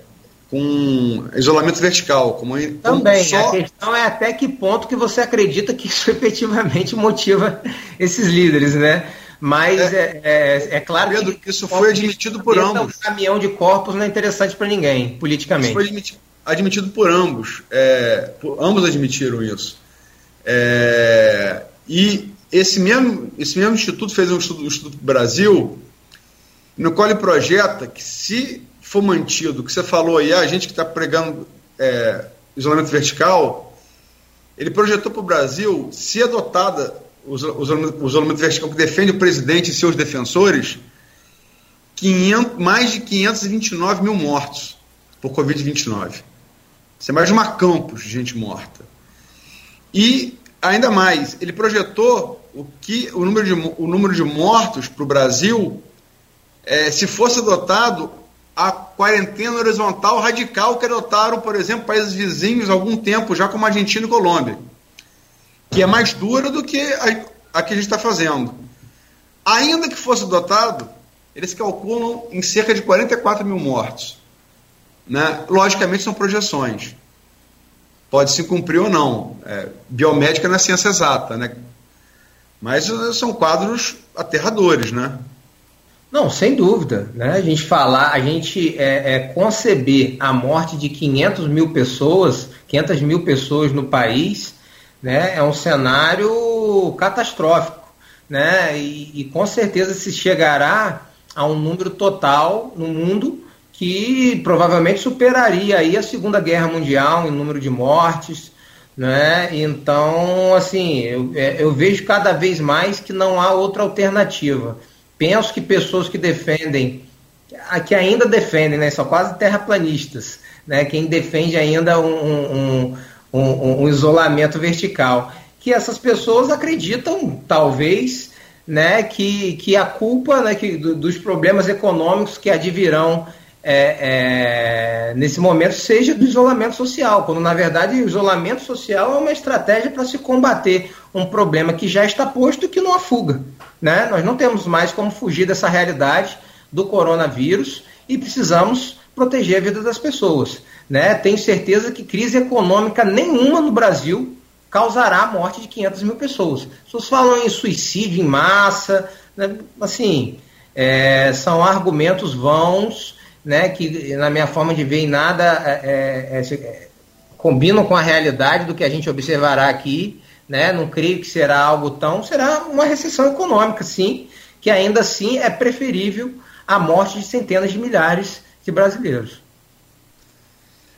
D: com isolamento vertical. Como,
C: Também, só... a questão é até que ponto que você acredita que isso efetivamente motiva esses líderes, né? Mas é, é, é, é claro
D: Pedro, que isso foi admitido por ambos.
C: O caminhão de corpos não é interessante para ninguém, politicamente. Isso foi
D: admitido, admitido por ambos. É, por, ambos admitiram isso. É, e esse mesmo, esse mesmo instituto fez um estudo, um estudo Brasil, no qual ele projeta que se for mantido, que você falou aí, a gente que está pregando é, isolamento vertical, ele projetou para o Brasil, se adotada o isolamento vertical que defende o presidente e seus defensores, 500, mais de 529 mil mortos por Covid-29. De uma campus de gente morta. E, ainda mais, ele projetou o que o número de, o número de mortos para o Brasil, é, se fosse adotado, a quarentena horizontal radical que adotaram, por exemplo, países vizinhos há algum tempo, já como Argentina e Colômbia, que é mais dura do que a, a que a gente está fazendo. Ainda que fosse adotado, eles calculam em cerca de 44 mil mortos. Né? Logicamente, são projeções. Pode se cumprir ou não. É, biomédica não é ciência exata, né? mas são quadros aterradores, né?
C: Não, sem dúvida. Né? A gente falar, a gente é, é, conceber a morte de 500 mil pessoas, 500 mil pessoas no país, né? é um cenário catastrófico. Né? E, e com certeza se chegará a um número total no mundo que provavelmente superaria aí a Segunda Guerra Mundial em número de mortes, né? Então, assim, eu, é, eu vejo cada vez mais que não há outra alternativa. Penso que pessoas que defendem, que ainda defendem, né, são quase terraplanistas, né, quem defende ainda um, um, um, um isolamento vertical, que essas pessoas acreditam, talvez, né, que, que a culpa né, que, do, dos problemas econômicos que advirão é, é, nesse momento seja do isolamento social, quando na verdade o isolamento social é uma estratégia para se combater um problema que já está posto que não há fuga. Né? Nós não temos mais como fugir dessa realidade do coronavírus e precisamos proteger a vida das pessoas. Né? Tenho certeza que crise econômica nenhuma no Brasil causará a morte de 500 mil pessoas. As pessoas falam em suicídio em massa, né? assim, é, são argumentos vãos, né, que na minha forma de ver em nada é, é, é, combinam com a realidade do que a gente observará aqui, né, não creio que será algo tão, será uma recessão econômica, sim, que ainda assim é preferível à morte de centenas de milhares de brasileiros.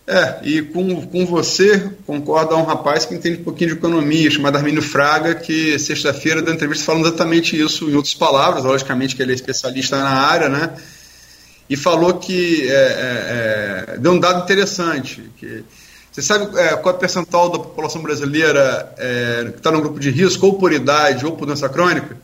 D: É, e com, com você concorda um rapaz que entende um pouquinho de economia, chamado Armínio Fraga, que sexta-feira deu entrevista falando exatamente isso, em outras palavras, logicamente que ele é especialista na área, né? E falou que é, é, é, deu um dado interessante, que você sabe é, qual é o percentual da população brasileira é, que está no grupo de risco, ou por idade, ou por doença crônica?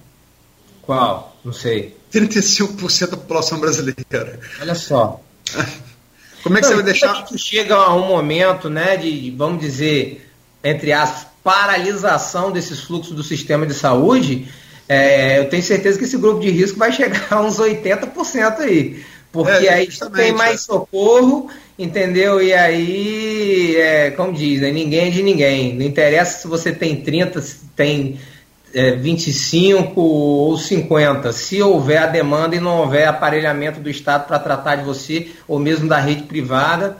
C: Qual? Não sei.
D: 35% da população brasileira.
C: Olha só.
D: Como é que Não, você vai deixar.
C: Que chega a um momento, né, de, vamos dizer, entre as paralisação desses fluxos do sistema de saúde, é, eu tenho certeza que esse grupo de risco vai chegar a uns 80% aí. Porque é, aí tem mais é. socorro, entendeu? E aí, é, como diz, né, ninguém é de ninguém. Não interessa se você tem 30, se tem é, 25 ou 50, se houver a demanda e não houver aparelhamento do Estado para tratar de você, ou mesmo da rede privada,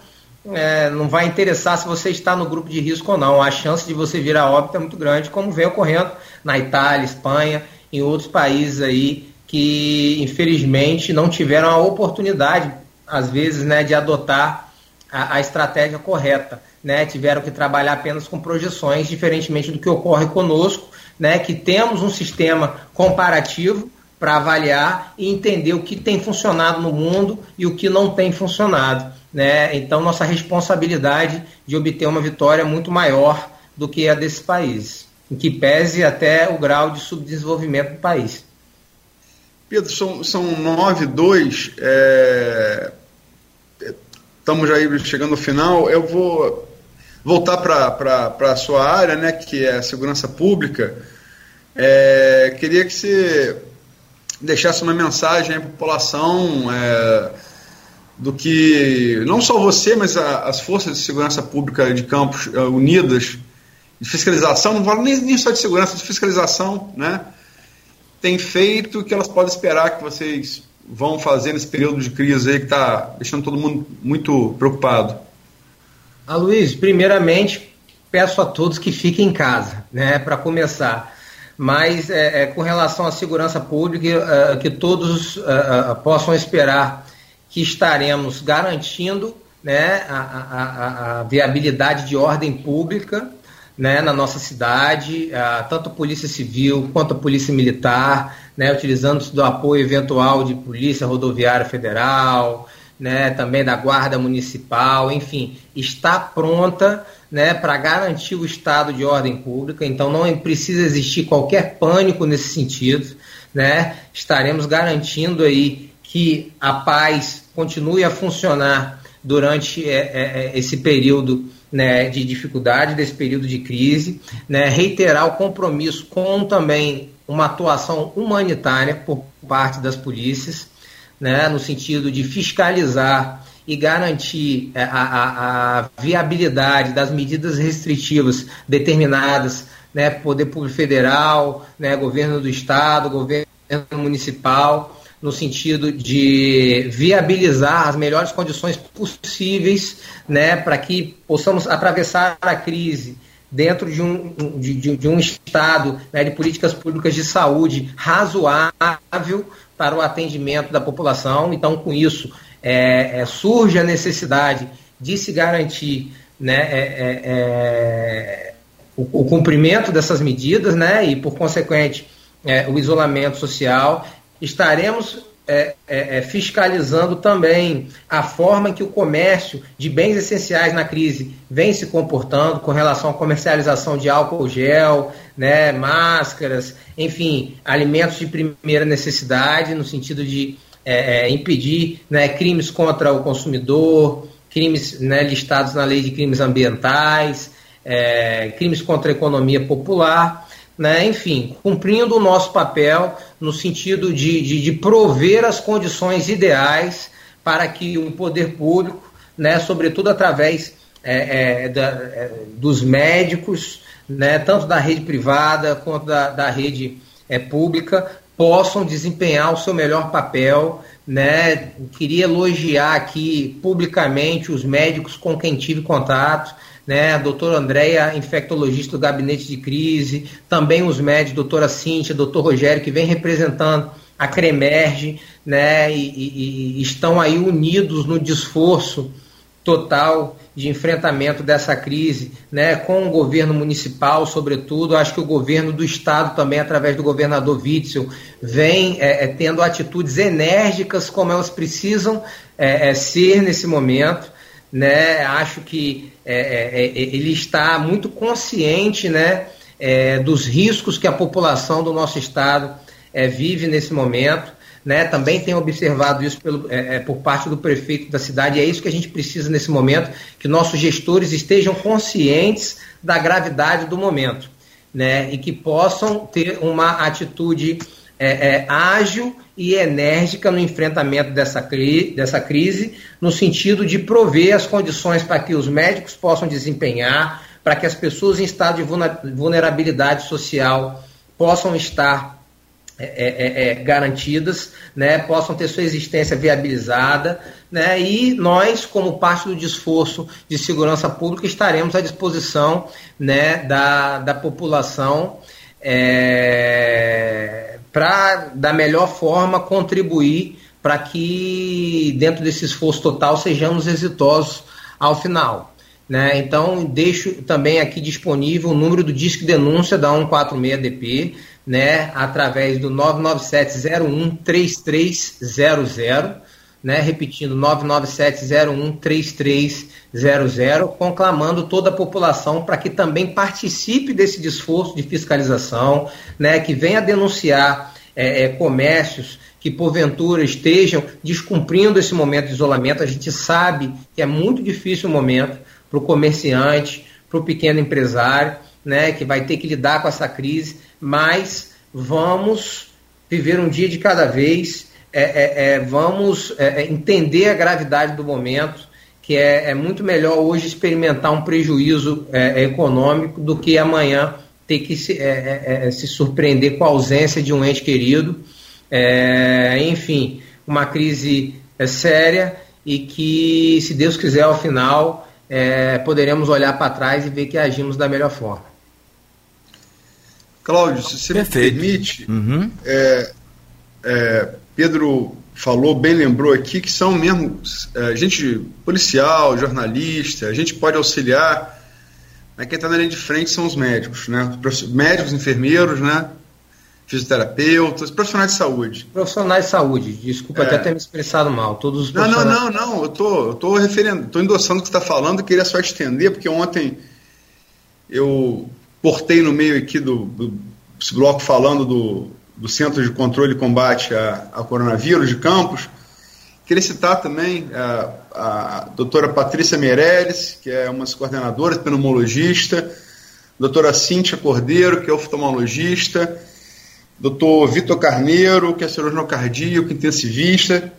C: é, não vai interessar se você está no grupo de risco ou não. A chance de você virar óbito é muito grande, como vem ocorrendo na Itália, Espanha, em outros países aí que infelizmente não tiveram a oportunidade, às vezes, né, de adotar a, a estratégia correta. Né, tiveram que trabalhar apenas com projeções, diferentemente do que ocorre conosco, né, que temos um sistema comparativo para avaliar e entender o que tem funcionado no mundo e o que não tem funcionado. Né? Então, nossa responsabilidade de obter uma vitória é muito maior do que a desses países, em que pese até o grau de subdesenvolvimento do país.
D: Pedro, são, são nove, dois. É... Estamos já chegando ao final. Eu vou voltar para a sua área, né, que é a segurança pública, é, queria que você deixasse uma mensagem à população é, do que não só você, mas a, as forças de segurança pública de Campos uh, unidas, de fiscalização, não falo nem, nem só de segurança, de fiscalização, né, tem feito que elas podem esperar que vocês vão fazer nesse período de crise aí que está deixando todo mundo muito preocupado.
C: A Luiz, primeiramente, peço a todos que fiquem em casa, né, para começar. Mas é, é, com relação à segurança pública, é, que todos é, é, possam esperar que estaremos garantindo né, a, a, a viabilidade de ordem pública né, na nossa cidade, tanto a Polícia Civil quanto a Polícia Militar, né, utilizando do apoio eventual de Polícia Rodoviária Federal, né, também da Guarda Municipal, enfim, está pronta né, para garantir o estado de ordem pública, então não precisa existir qualquer pânico nesse sentido. Né? Estaremos garantindo aí que a paz continue a funcionar durante é, é esse período né, de dificuldade, desse período de crise, né, reiterar o compromisso com também uma atuação humanitária por parte das polícias, né, no sentido de fiscalizar e garantir é, a, a, a viabilidade das medidas restritivas determinadas né, Poder Público Federal, né, Governo do Estado, Governo Municipal, no sentido de viabilizar as melhores condições possíveis né, para que possamos atravessar a crise dentro de um, de, de um estado né, de políticas públicas de saúde razoável para o atendimento da população. Então, com isso, é, é, surge a necessidade de se garantir né, é, é, é o, o, cumprimento dessas medidas né, e, por consequente, é, o isolamento social. Estaremos é, é, é, fiscalizando também a forma que o comércio de bens essenciais na crise vem se comportando com relação à comercialização de álcool gel, né, máscaras, enfim, alimentos de primeira necessidade, no sentido de é, é impedir né, crimes contra o consumidor, crimes né, listados na lei de crimes ambientais, é, crimes contra a economia popular né, enfim, cumprindo o nosso papel no sentido de, de, de, prover as condições ideais para que o poder público, né, sobretudo através é, é, da, é, dos médicos, né, tanto da rede privada quanto da, da rede é, pública, possam desempenhar o seu melhor papel. Né? Queria elogiar aqui publicamente os médicos com quem tive contato, né? A doutora Andréia, infectologista do gabinete de crise, também os médicos, doutora Cíntia, doutor Rogério, que vem representando a Cremerge, né? E, e, e estão aí unidos no desforço total de enfrentamento dessa crise, né, com o governo municipal, sobretudo, acho que o governo do estado também, através do governador Witzel, vem é, é, tendo atitudes enérgicas como elas precisam é, é ser nesse momento, né, acho que é, é, ele está muito consciente, né, dos riscos que a população do nosso estado vive nesse momento, né, também tem observado isso pelo, é, é, por parte do prefeito da cidade, e é isso que a gente precisa nesse momento, que nossos gestores estejam conscientes da gravidade do momento, né, e que possam ter uma atitude é, é, ágil e enérgica no enfrentamento dessa, cri dessa crise, no sentido de prover as condições para que os médicos possam desempenhar, para que as pessoas em estado de vulnerabilidade social possam estar é, é, é, é, garantidas, né, possam ter sua existência viabilizada, né, e nós, como parte do esforço de segurança pública, estaremos à disposição né, da, da população é, para, da melhor forma, contribuir para que, dentro desse esforço total, sejamos exitosos ao final. Né? Então, deixo também aqui disponível o número do Disque Denúncia da 146DP, né, através do 997013300, né, repetindo 997013300, conclamando toda a população para que também participe desse esforço de fiscalização, né, que venha denunciar é, é, comércios que porventura estejam descumprindo esse momento de isolamento. A gente sabe que é muito difícil o momento para o comerciante, para o pequeno empresário, né, que vai ter que lidar com essa crise mas vamos viver um dia de cada vez, é, é, é vamos é, é, entender a gravidade do momento, que é, é muito melhor hoje experimentar um prejuízo econômico do que amanhã ter que se, se, surpreender com a ausência de um ente querido. enfim, uma crise séria e que, se Deus quiser, ao final, poderemos olhar para trás e ver que agimos da melhor forma.
D: Cláudio, se você Perfeito. me permite, uhum. é, é, Pedro falou, bem lembrou aqui, que são mesmo é, gente policial, jornalista, a gente pode auxiliar, mas quem está na linha de frente são os médicos, né? Médicos, enfermeiros, né? Fisioterapeutas, profissionais de saúde.
C: Profissionais de saúde, desculpa é. até ter me expressado mal. Todos os
D: não, não, não, não, eu tô, eu tô referendo, tô endossando o que você está falando, queria só estender, porque ontem eu portei no meio aqui do, do bloco falando do, do Centro de Controle e Combate a, Coronavírus de Campos. Queria citar também a, a doutora Patrícia Meirelles, que é uma das coordenadoras, pneumologista, doutora Cíntia Cordeiro, que é oftalmologista, doutor Vitor Carneiro, que é cirurgião cardíaco, intensivista,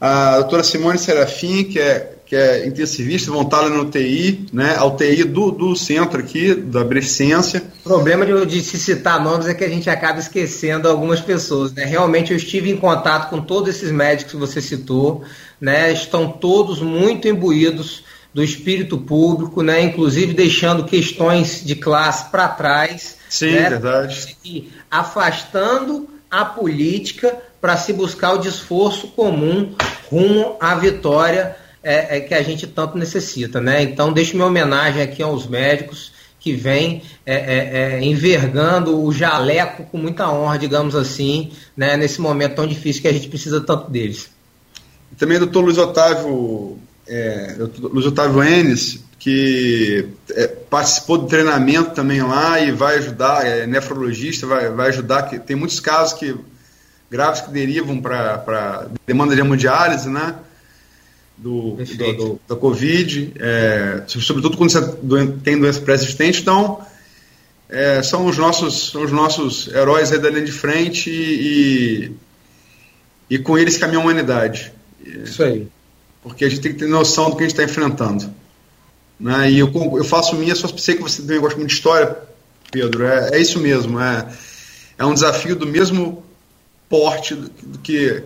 D: a doutora Simone Serafim, que é que é intensivista, vão estar no UTI, né, a UTI do, do centro aqui, da Beneficência.
C: O problema de, de, se citar nomes é que a gente acaba esquecendo algumas pessoas. Né? Realmente eu estive em contato com todos esses médicos que você citou, né? estão todos muito imbuídos do espírito público, né? inclusive deixando questões de classe para trás.
D: Sim,
C: né?
D: verdade.
C: E afastando a política para se buscar o desforço comum rumo à vitória é, é, que a gente tanto necessita. Né? Então, deixo minha homenagem aqui aos médicos que vêm é, é, é, envergando o jaleco com muita honra, digamos assim, né, nesse momento tão difícil que a gente precisa tanto deles.
D: Também o doutor Luiz Otávio, é, Luiz Otávio Enes, que participou do treinamento também lá e vai ajudar, é nefrologista, vai, vai ajudar, que tem muitos casos que graves que derivam para demanda de hemodiálise, né? Do, do, do da Covid, é, sobretudo quando você tem doença pré-existente. Então, é, são, os nossos, são os nossos heróis aí da linha de frente e, e, com eles caminha a humanidade.
C: Isso aí.
D: Porque a gente tem que ter noção do que a gente está enfrentando. Né? E eu, eu faço minha, só sei que você também gosta muito de história, Pedro. É, é isso mesmo. É, é um desafio do mesmo porte do, do que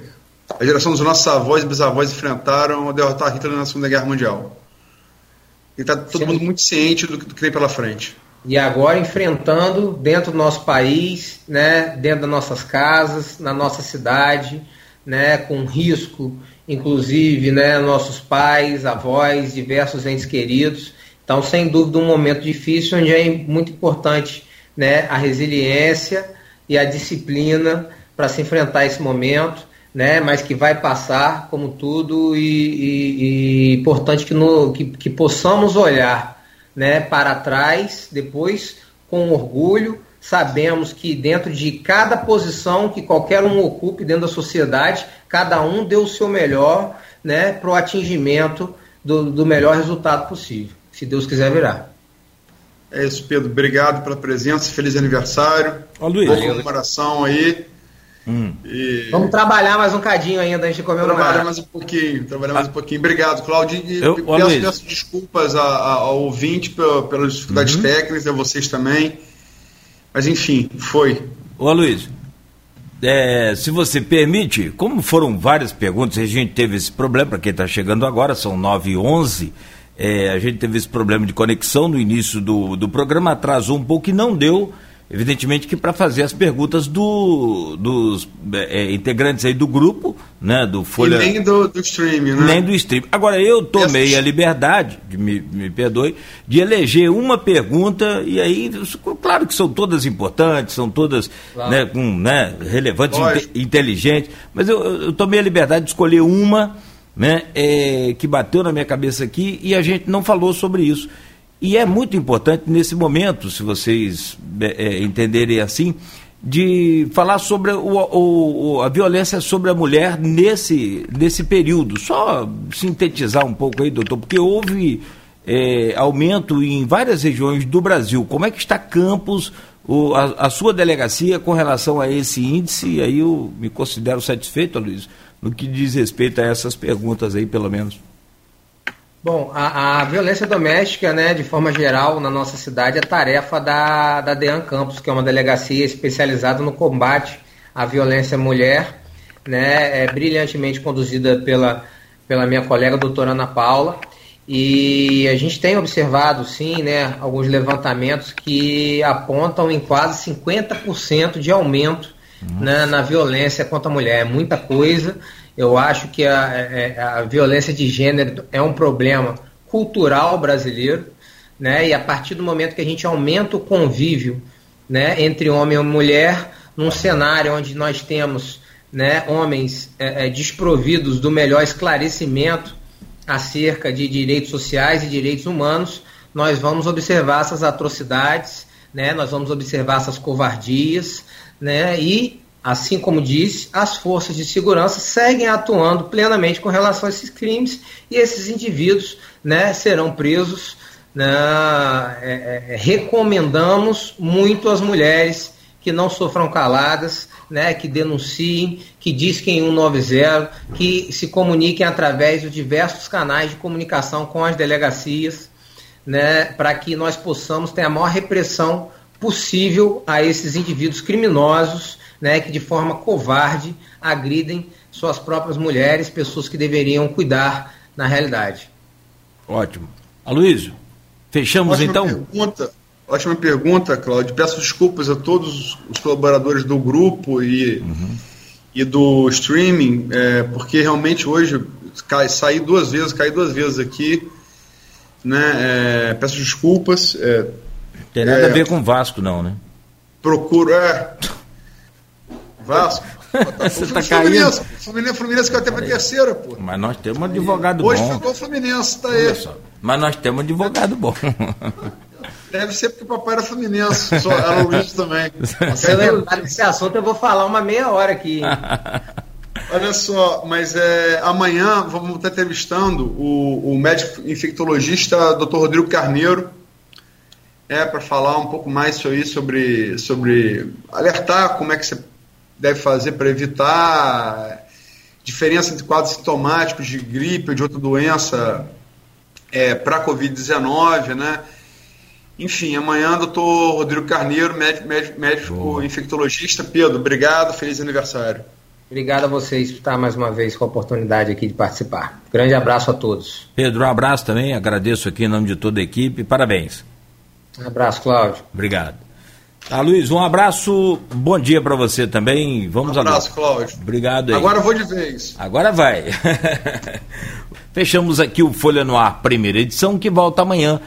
D: a geração dos nossos avós e bisavós enfrentaram derrotar Hitler na Segunda Guerra Mundial. E está todo Sim. mundo muito ciente do, do que tem pela frente.
C: E agora enfrentando dentro do nosso país, né, dentro das nossas casas, na nossa cidade, né, com risco, inclusive, né, nossos pais, avós, diversos entes queridos. Então, sem dúvida, um momento difícil onde é muito importante né, a resiliência e a disciplina para se enfrentar esse momento, né, mas que vai passar, como tudo, e, e, e importante que, no, que, que possamos olhar né, para trás, depois, com orgulho, sabemos que dentro de cada posição que qualquer um ocupe dentro da sociedade, cada um deu o seu melhor né, para o atingimento do, do melhor resultado possível, se Deus quiser virar.
D: É isso, Pedro. Obrigado pela presença. Feliz aniversário.
B: Ó, Luiz.
D: Boa comemoração aí.
C: Hum. E... Vamos trabalhar mais um cadinho ainda antes de comemorar.
D: Trabalhar mais um pouquinho, trabalhar mais um pouquinho. Obrigado, Claudio. E eu, peço, peço, desculpas a, a, ao ouvinte pelas dificuldades uhum. técnicas, a vocês também. Mas enfim, foi.
B: Ô Luiz, é, se você permite, como foram várias perguntas, a gente teve esse problema, para quem está chegando agora, são 9 e 11 é, a gente teve esse problema de conexão no início do, do programa, atrasou um pouco e não deu Evidentemente que para fazer as perguntas do, dos é, integrantes aí do grupo, né, do Folha...
D: E nem do, do stream, né?
B: Nem do stream. Agora, eu tomei a liberdade, de, me, me perdoe, de eleger uma pergunta, e aí, claro que são todas importantes, são todas claro. né, com, né, relevantes, inte, inteligentes, mas eu, eu tomei a liberdade de escolher uma né, é, que bateu na minha cabeça aqui e a gente não falou sobre isso. E é muito importante nesse momento, se vocês é, é, entenderem assim, de falar sobre o, o, a violência sobre a mulher nesse, nesse período. Só sintetizar um pouco aí, doutor, porque houve é, aumento em várias regiões do Brasil. Como é que está Campos, o, a, a, sua delegacia com relação a esse índice? Aí eu me considero satisfeito, Luiz, no que diz respeito a essas perguntas aí, pelo menos.
C: Bom, a, a, violência doméstica, né, de forma geral, na nossa cidade, é tarefa da, da DEAN Campos, que é uma delegacia especializada no combate à violência à mulher, né, é brilhantemente conduzida pela, pela minha colega doutora Ana Paula. E a gente tem observado, sim, né, alguns levantamentos que apontam em quase 50% de aumento né, na violência contra a mulher. É muita coisa. Eu acho que a, é, é, a violência de gênero é um problema cultural brasileiro, né? E a partir do momento que a gente aumenta o convívio, né, entre homem e mulher, num cenário onde nós temos, né, homens é, é, desprovidos do melhor esclarecimento acerca de direitos sociais e direitos humanos, nós vamos observar essas atrocidades, né? Nós vamos observar essas covardias, né? E Assim como disse, as forças de segurança seguem atuando plenamente com relação a esses crimes e esses indivíduos né, serão presos. Né, é, é, recomendamos muito às mulheres que não sofram caladas, né, que denunciem, que disquem 190, que se comuniquem através de diversos canais de comunicação com as delegacias, né, para que nós possamos ter a maior repressão possível a esses indivíduos criminosos né, que de forma covarde agridem suas próprias mulheres, pessoas que deveriam cuidar na realidade.
B: Ótimo. Aloysio, fechamos
D: ótima
B: então?
D: Pergunta, ótima pergunta, Cláudio. Peço desculpas a todos os colaboradores do grupo e, uhum. e do streaming, é, porque realmente hoje cai, saí duas vezes, caí duas vezes aqui. Né, é, peço desculpas. É,
B: Tem nada a é, ver com Vasco, não, né?
D: Procuro. É, Vasco.
B: Você tá caindo.
D: Fluminense, Fluminense que até para terceira, pô.
B: Mas nós temos um advogado
D: Hoje
B: bom.
D: Hoje ficou o Fluminense, tá aí.
B: Mas nós temos um advogado bom.
D: Deve ser porque o papai era Fluminense, só era o Luiz também.
C: Se eu lembrar desse assunto, eu vou falar uma meia hora aqui.
D: Olha só, mas é, amanhã vamos estar entrevistando o, o médico infectologista Dr. Rodrigo Carneiro, é, para falar um pouco mais sobre, sobre, sobre alertar como é que você deve fazer para evitar diferença entre quadros sintomáticos de gripe ou de outra doença é, para a Covid-19, né? Enfim, amanhã, doutor Rodrigo Carneiro, médico, médico, médico infectologista. Pedro, obrigado, feliz aniversário.
C: Obrigado a vocês por estar mais uma vez com a oportunidade aqui de participar. Grande abraço a todos.
B: Pedro, um abraço também, agradeço aqui em nome de toda a equipe, parabéns.
C: Um abraço, Cláudio.
B: Obrigado. Tá, Luiz, um abraço, bom dia para você também. Vamos
D: um abraço,
B: agora.
D: Cláudio.
B: Obrigado aí.
D: Agora eu vou de vez.
B: Agora vai. Fechamos aqui o Folha no Ar, primeira edição, que volta amanhã